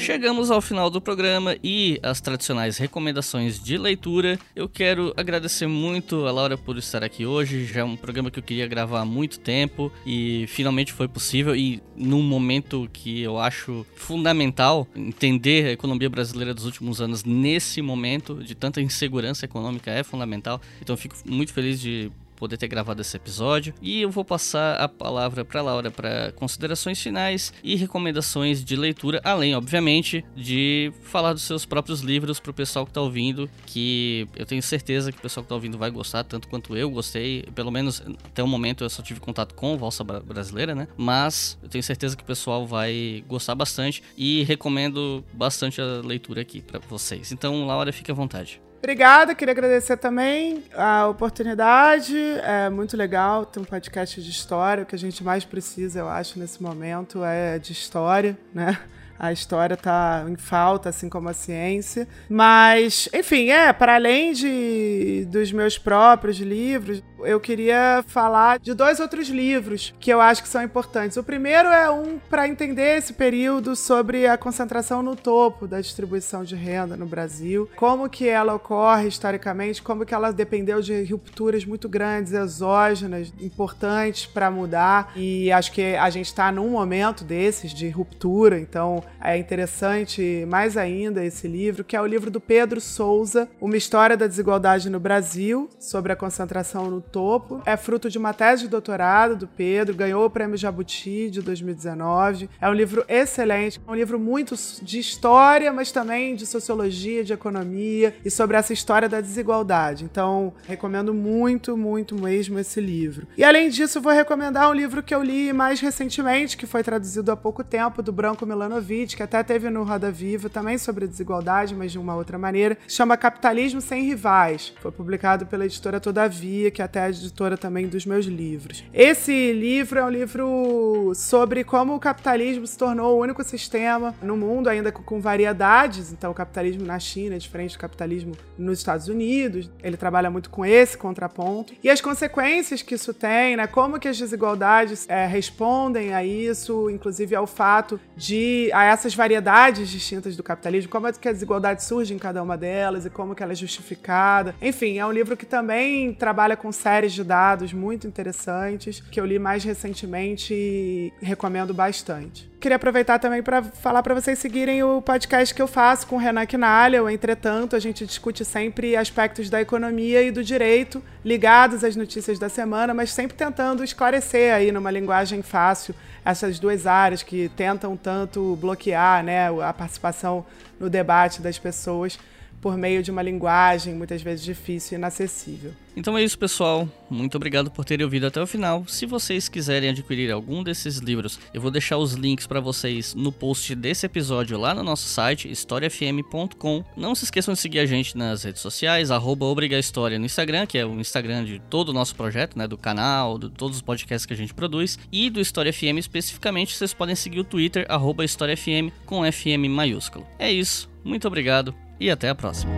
Chegamos ao final do programa e as tradicionais recomendações de leitura. Eu quero agradecer muito a Laura por estar aqui hoje. Já é um programa que eu queria gravar há muito tempo e finalmente foi possível. E num momento que eu acho fundamental entender a economia brasileira dos últimos anos nesse momento de tanta insegurança econômica é fundamental. Então fico muito feliz de poder ter gravado esse episódio. E eu vou passar a palavra para Laura para considerações finais e recomendações de leitura, além, obviamente, de falar dos seus próprios livros para o pessoal que está ouvindo, que eu tenho certeza que o pessoal que está ouvindo vai gostar, tanto quanto eu gostei. Pelo menos até o momento eu só tive contato com Valsa Brasileira, né? Mas eu tenho certeza que o pessoal vai gostar bastante e recomendo bastante a leitura aqui para vocês. Então, Laura, fique à vontade. Obrigada, queria agradecer também a oportunidade. É muito legal ter um podcast de história. O que a gente mais precisa, eu acho, nesse momento é de história, né? A história está em falta, assim como a ciência. Mas, enfim, é, para além de, dos meus próprios livros, eu queria falar de dois outros livros que eu acho que são importantes. O primeiro é um para entender esse período sobre a concentração no topo da distribuição de renda no Brasil, como que ela ocorre historicamente, como que ela dependeu de rupturas muito grandes, exógenas, importantes para mudar. E acho que a gente está num momento desses de ruptura, então é interessante mais ainda esse livro, que é o livro do Pedro Souza, Uma História da Desigualdade no Brasil, sobre a concentração no topo. É fruto de uma tese de doutorado do Pedro, ganhou o Prêmio Jabuti de 2019. É um livro excelente, é um livro muito de história, mas também de sociologia, de economia e sobre essa história da desigualdade. Então, recomendo muito, muito mesmo esse livro. E além disso, vou recomendar um livro que eu li mais recentemente, que foi traduzido há pouco tempo, do Branco Milanovic, que até teve no Roda Viva, também sobre desigualdade, mas de uma outra maneira. Chama Capitalismo Sem Rivais. Foi publicado pela editora Todavia, que até a editora também dos meus livros. Esse livro é um livro sobre como o capitalismo se tornou o único sistema no mundo, ainda com variedades. Então, o capitalismo na China é diferente do capitalismo nos Estados Unidos. Ele trabalha muito com esse contraponto. E as consequências que isso tem, né? Como que as desigualdades é, respondem a isso, inclusive ao fato de essas variedades distintas do capitalismo, como é que a desigualdade surge em cada uma delas e como que ela é justificada. Enfim, é um livro que também trabalha com séries de dados muito interessantes, que eu li mais recentemente e recomendo bastante. Queria aproveitar também para falar para vocês seguirem o podcast que eu faço com o Renan Quinalha. O Entretanto, a gente discute sempre aspectos da economia e do direito ligados às notícias da semana, mas sempre tentando esclarecer aí numa linguagem fácil essas duas áreas que tentam tanto bloquear né, a participação no debate das pessoas por meio de uma linguagem muitas vezes difícil e inacessível. Então é isso, pessoal. Muito obrigado por terem ouvido até o final. Se vocês quiserem adquirir algum desses livros, eu vou deixar os links para vocês no post desse episódio lá no nosso site, historiafm.com. Não se esqueçam de seguir a gente nas redes sociais, arroba História no Instagram, que é o Instagram de todo o nosso projeto, né, do canal, de todos os podcasts que a gente produz, e do História FM especificamente, vocês podem seguir o Twitter, arroba História FM, com FM maiúsculo. É isso, muito obrigado e até a próxima.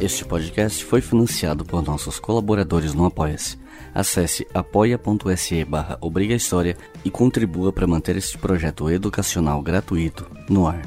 Este podcast foi financiado por nossos colaboradores no Apoia-se. Acesse apoia.se barra e contribua para manter este projeto educacional gratuito no ar.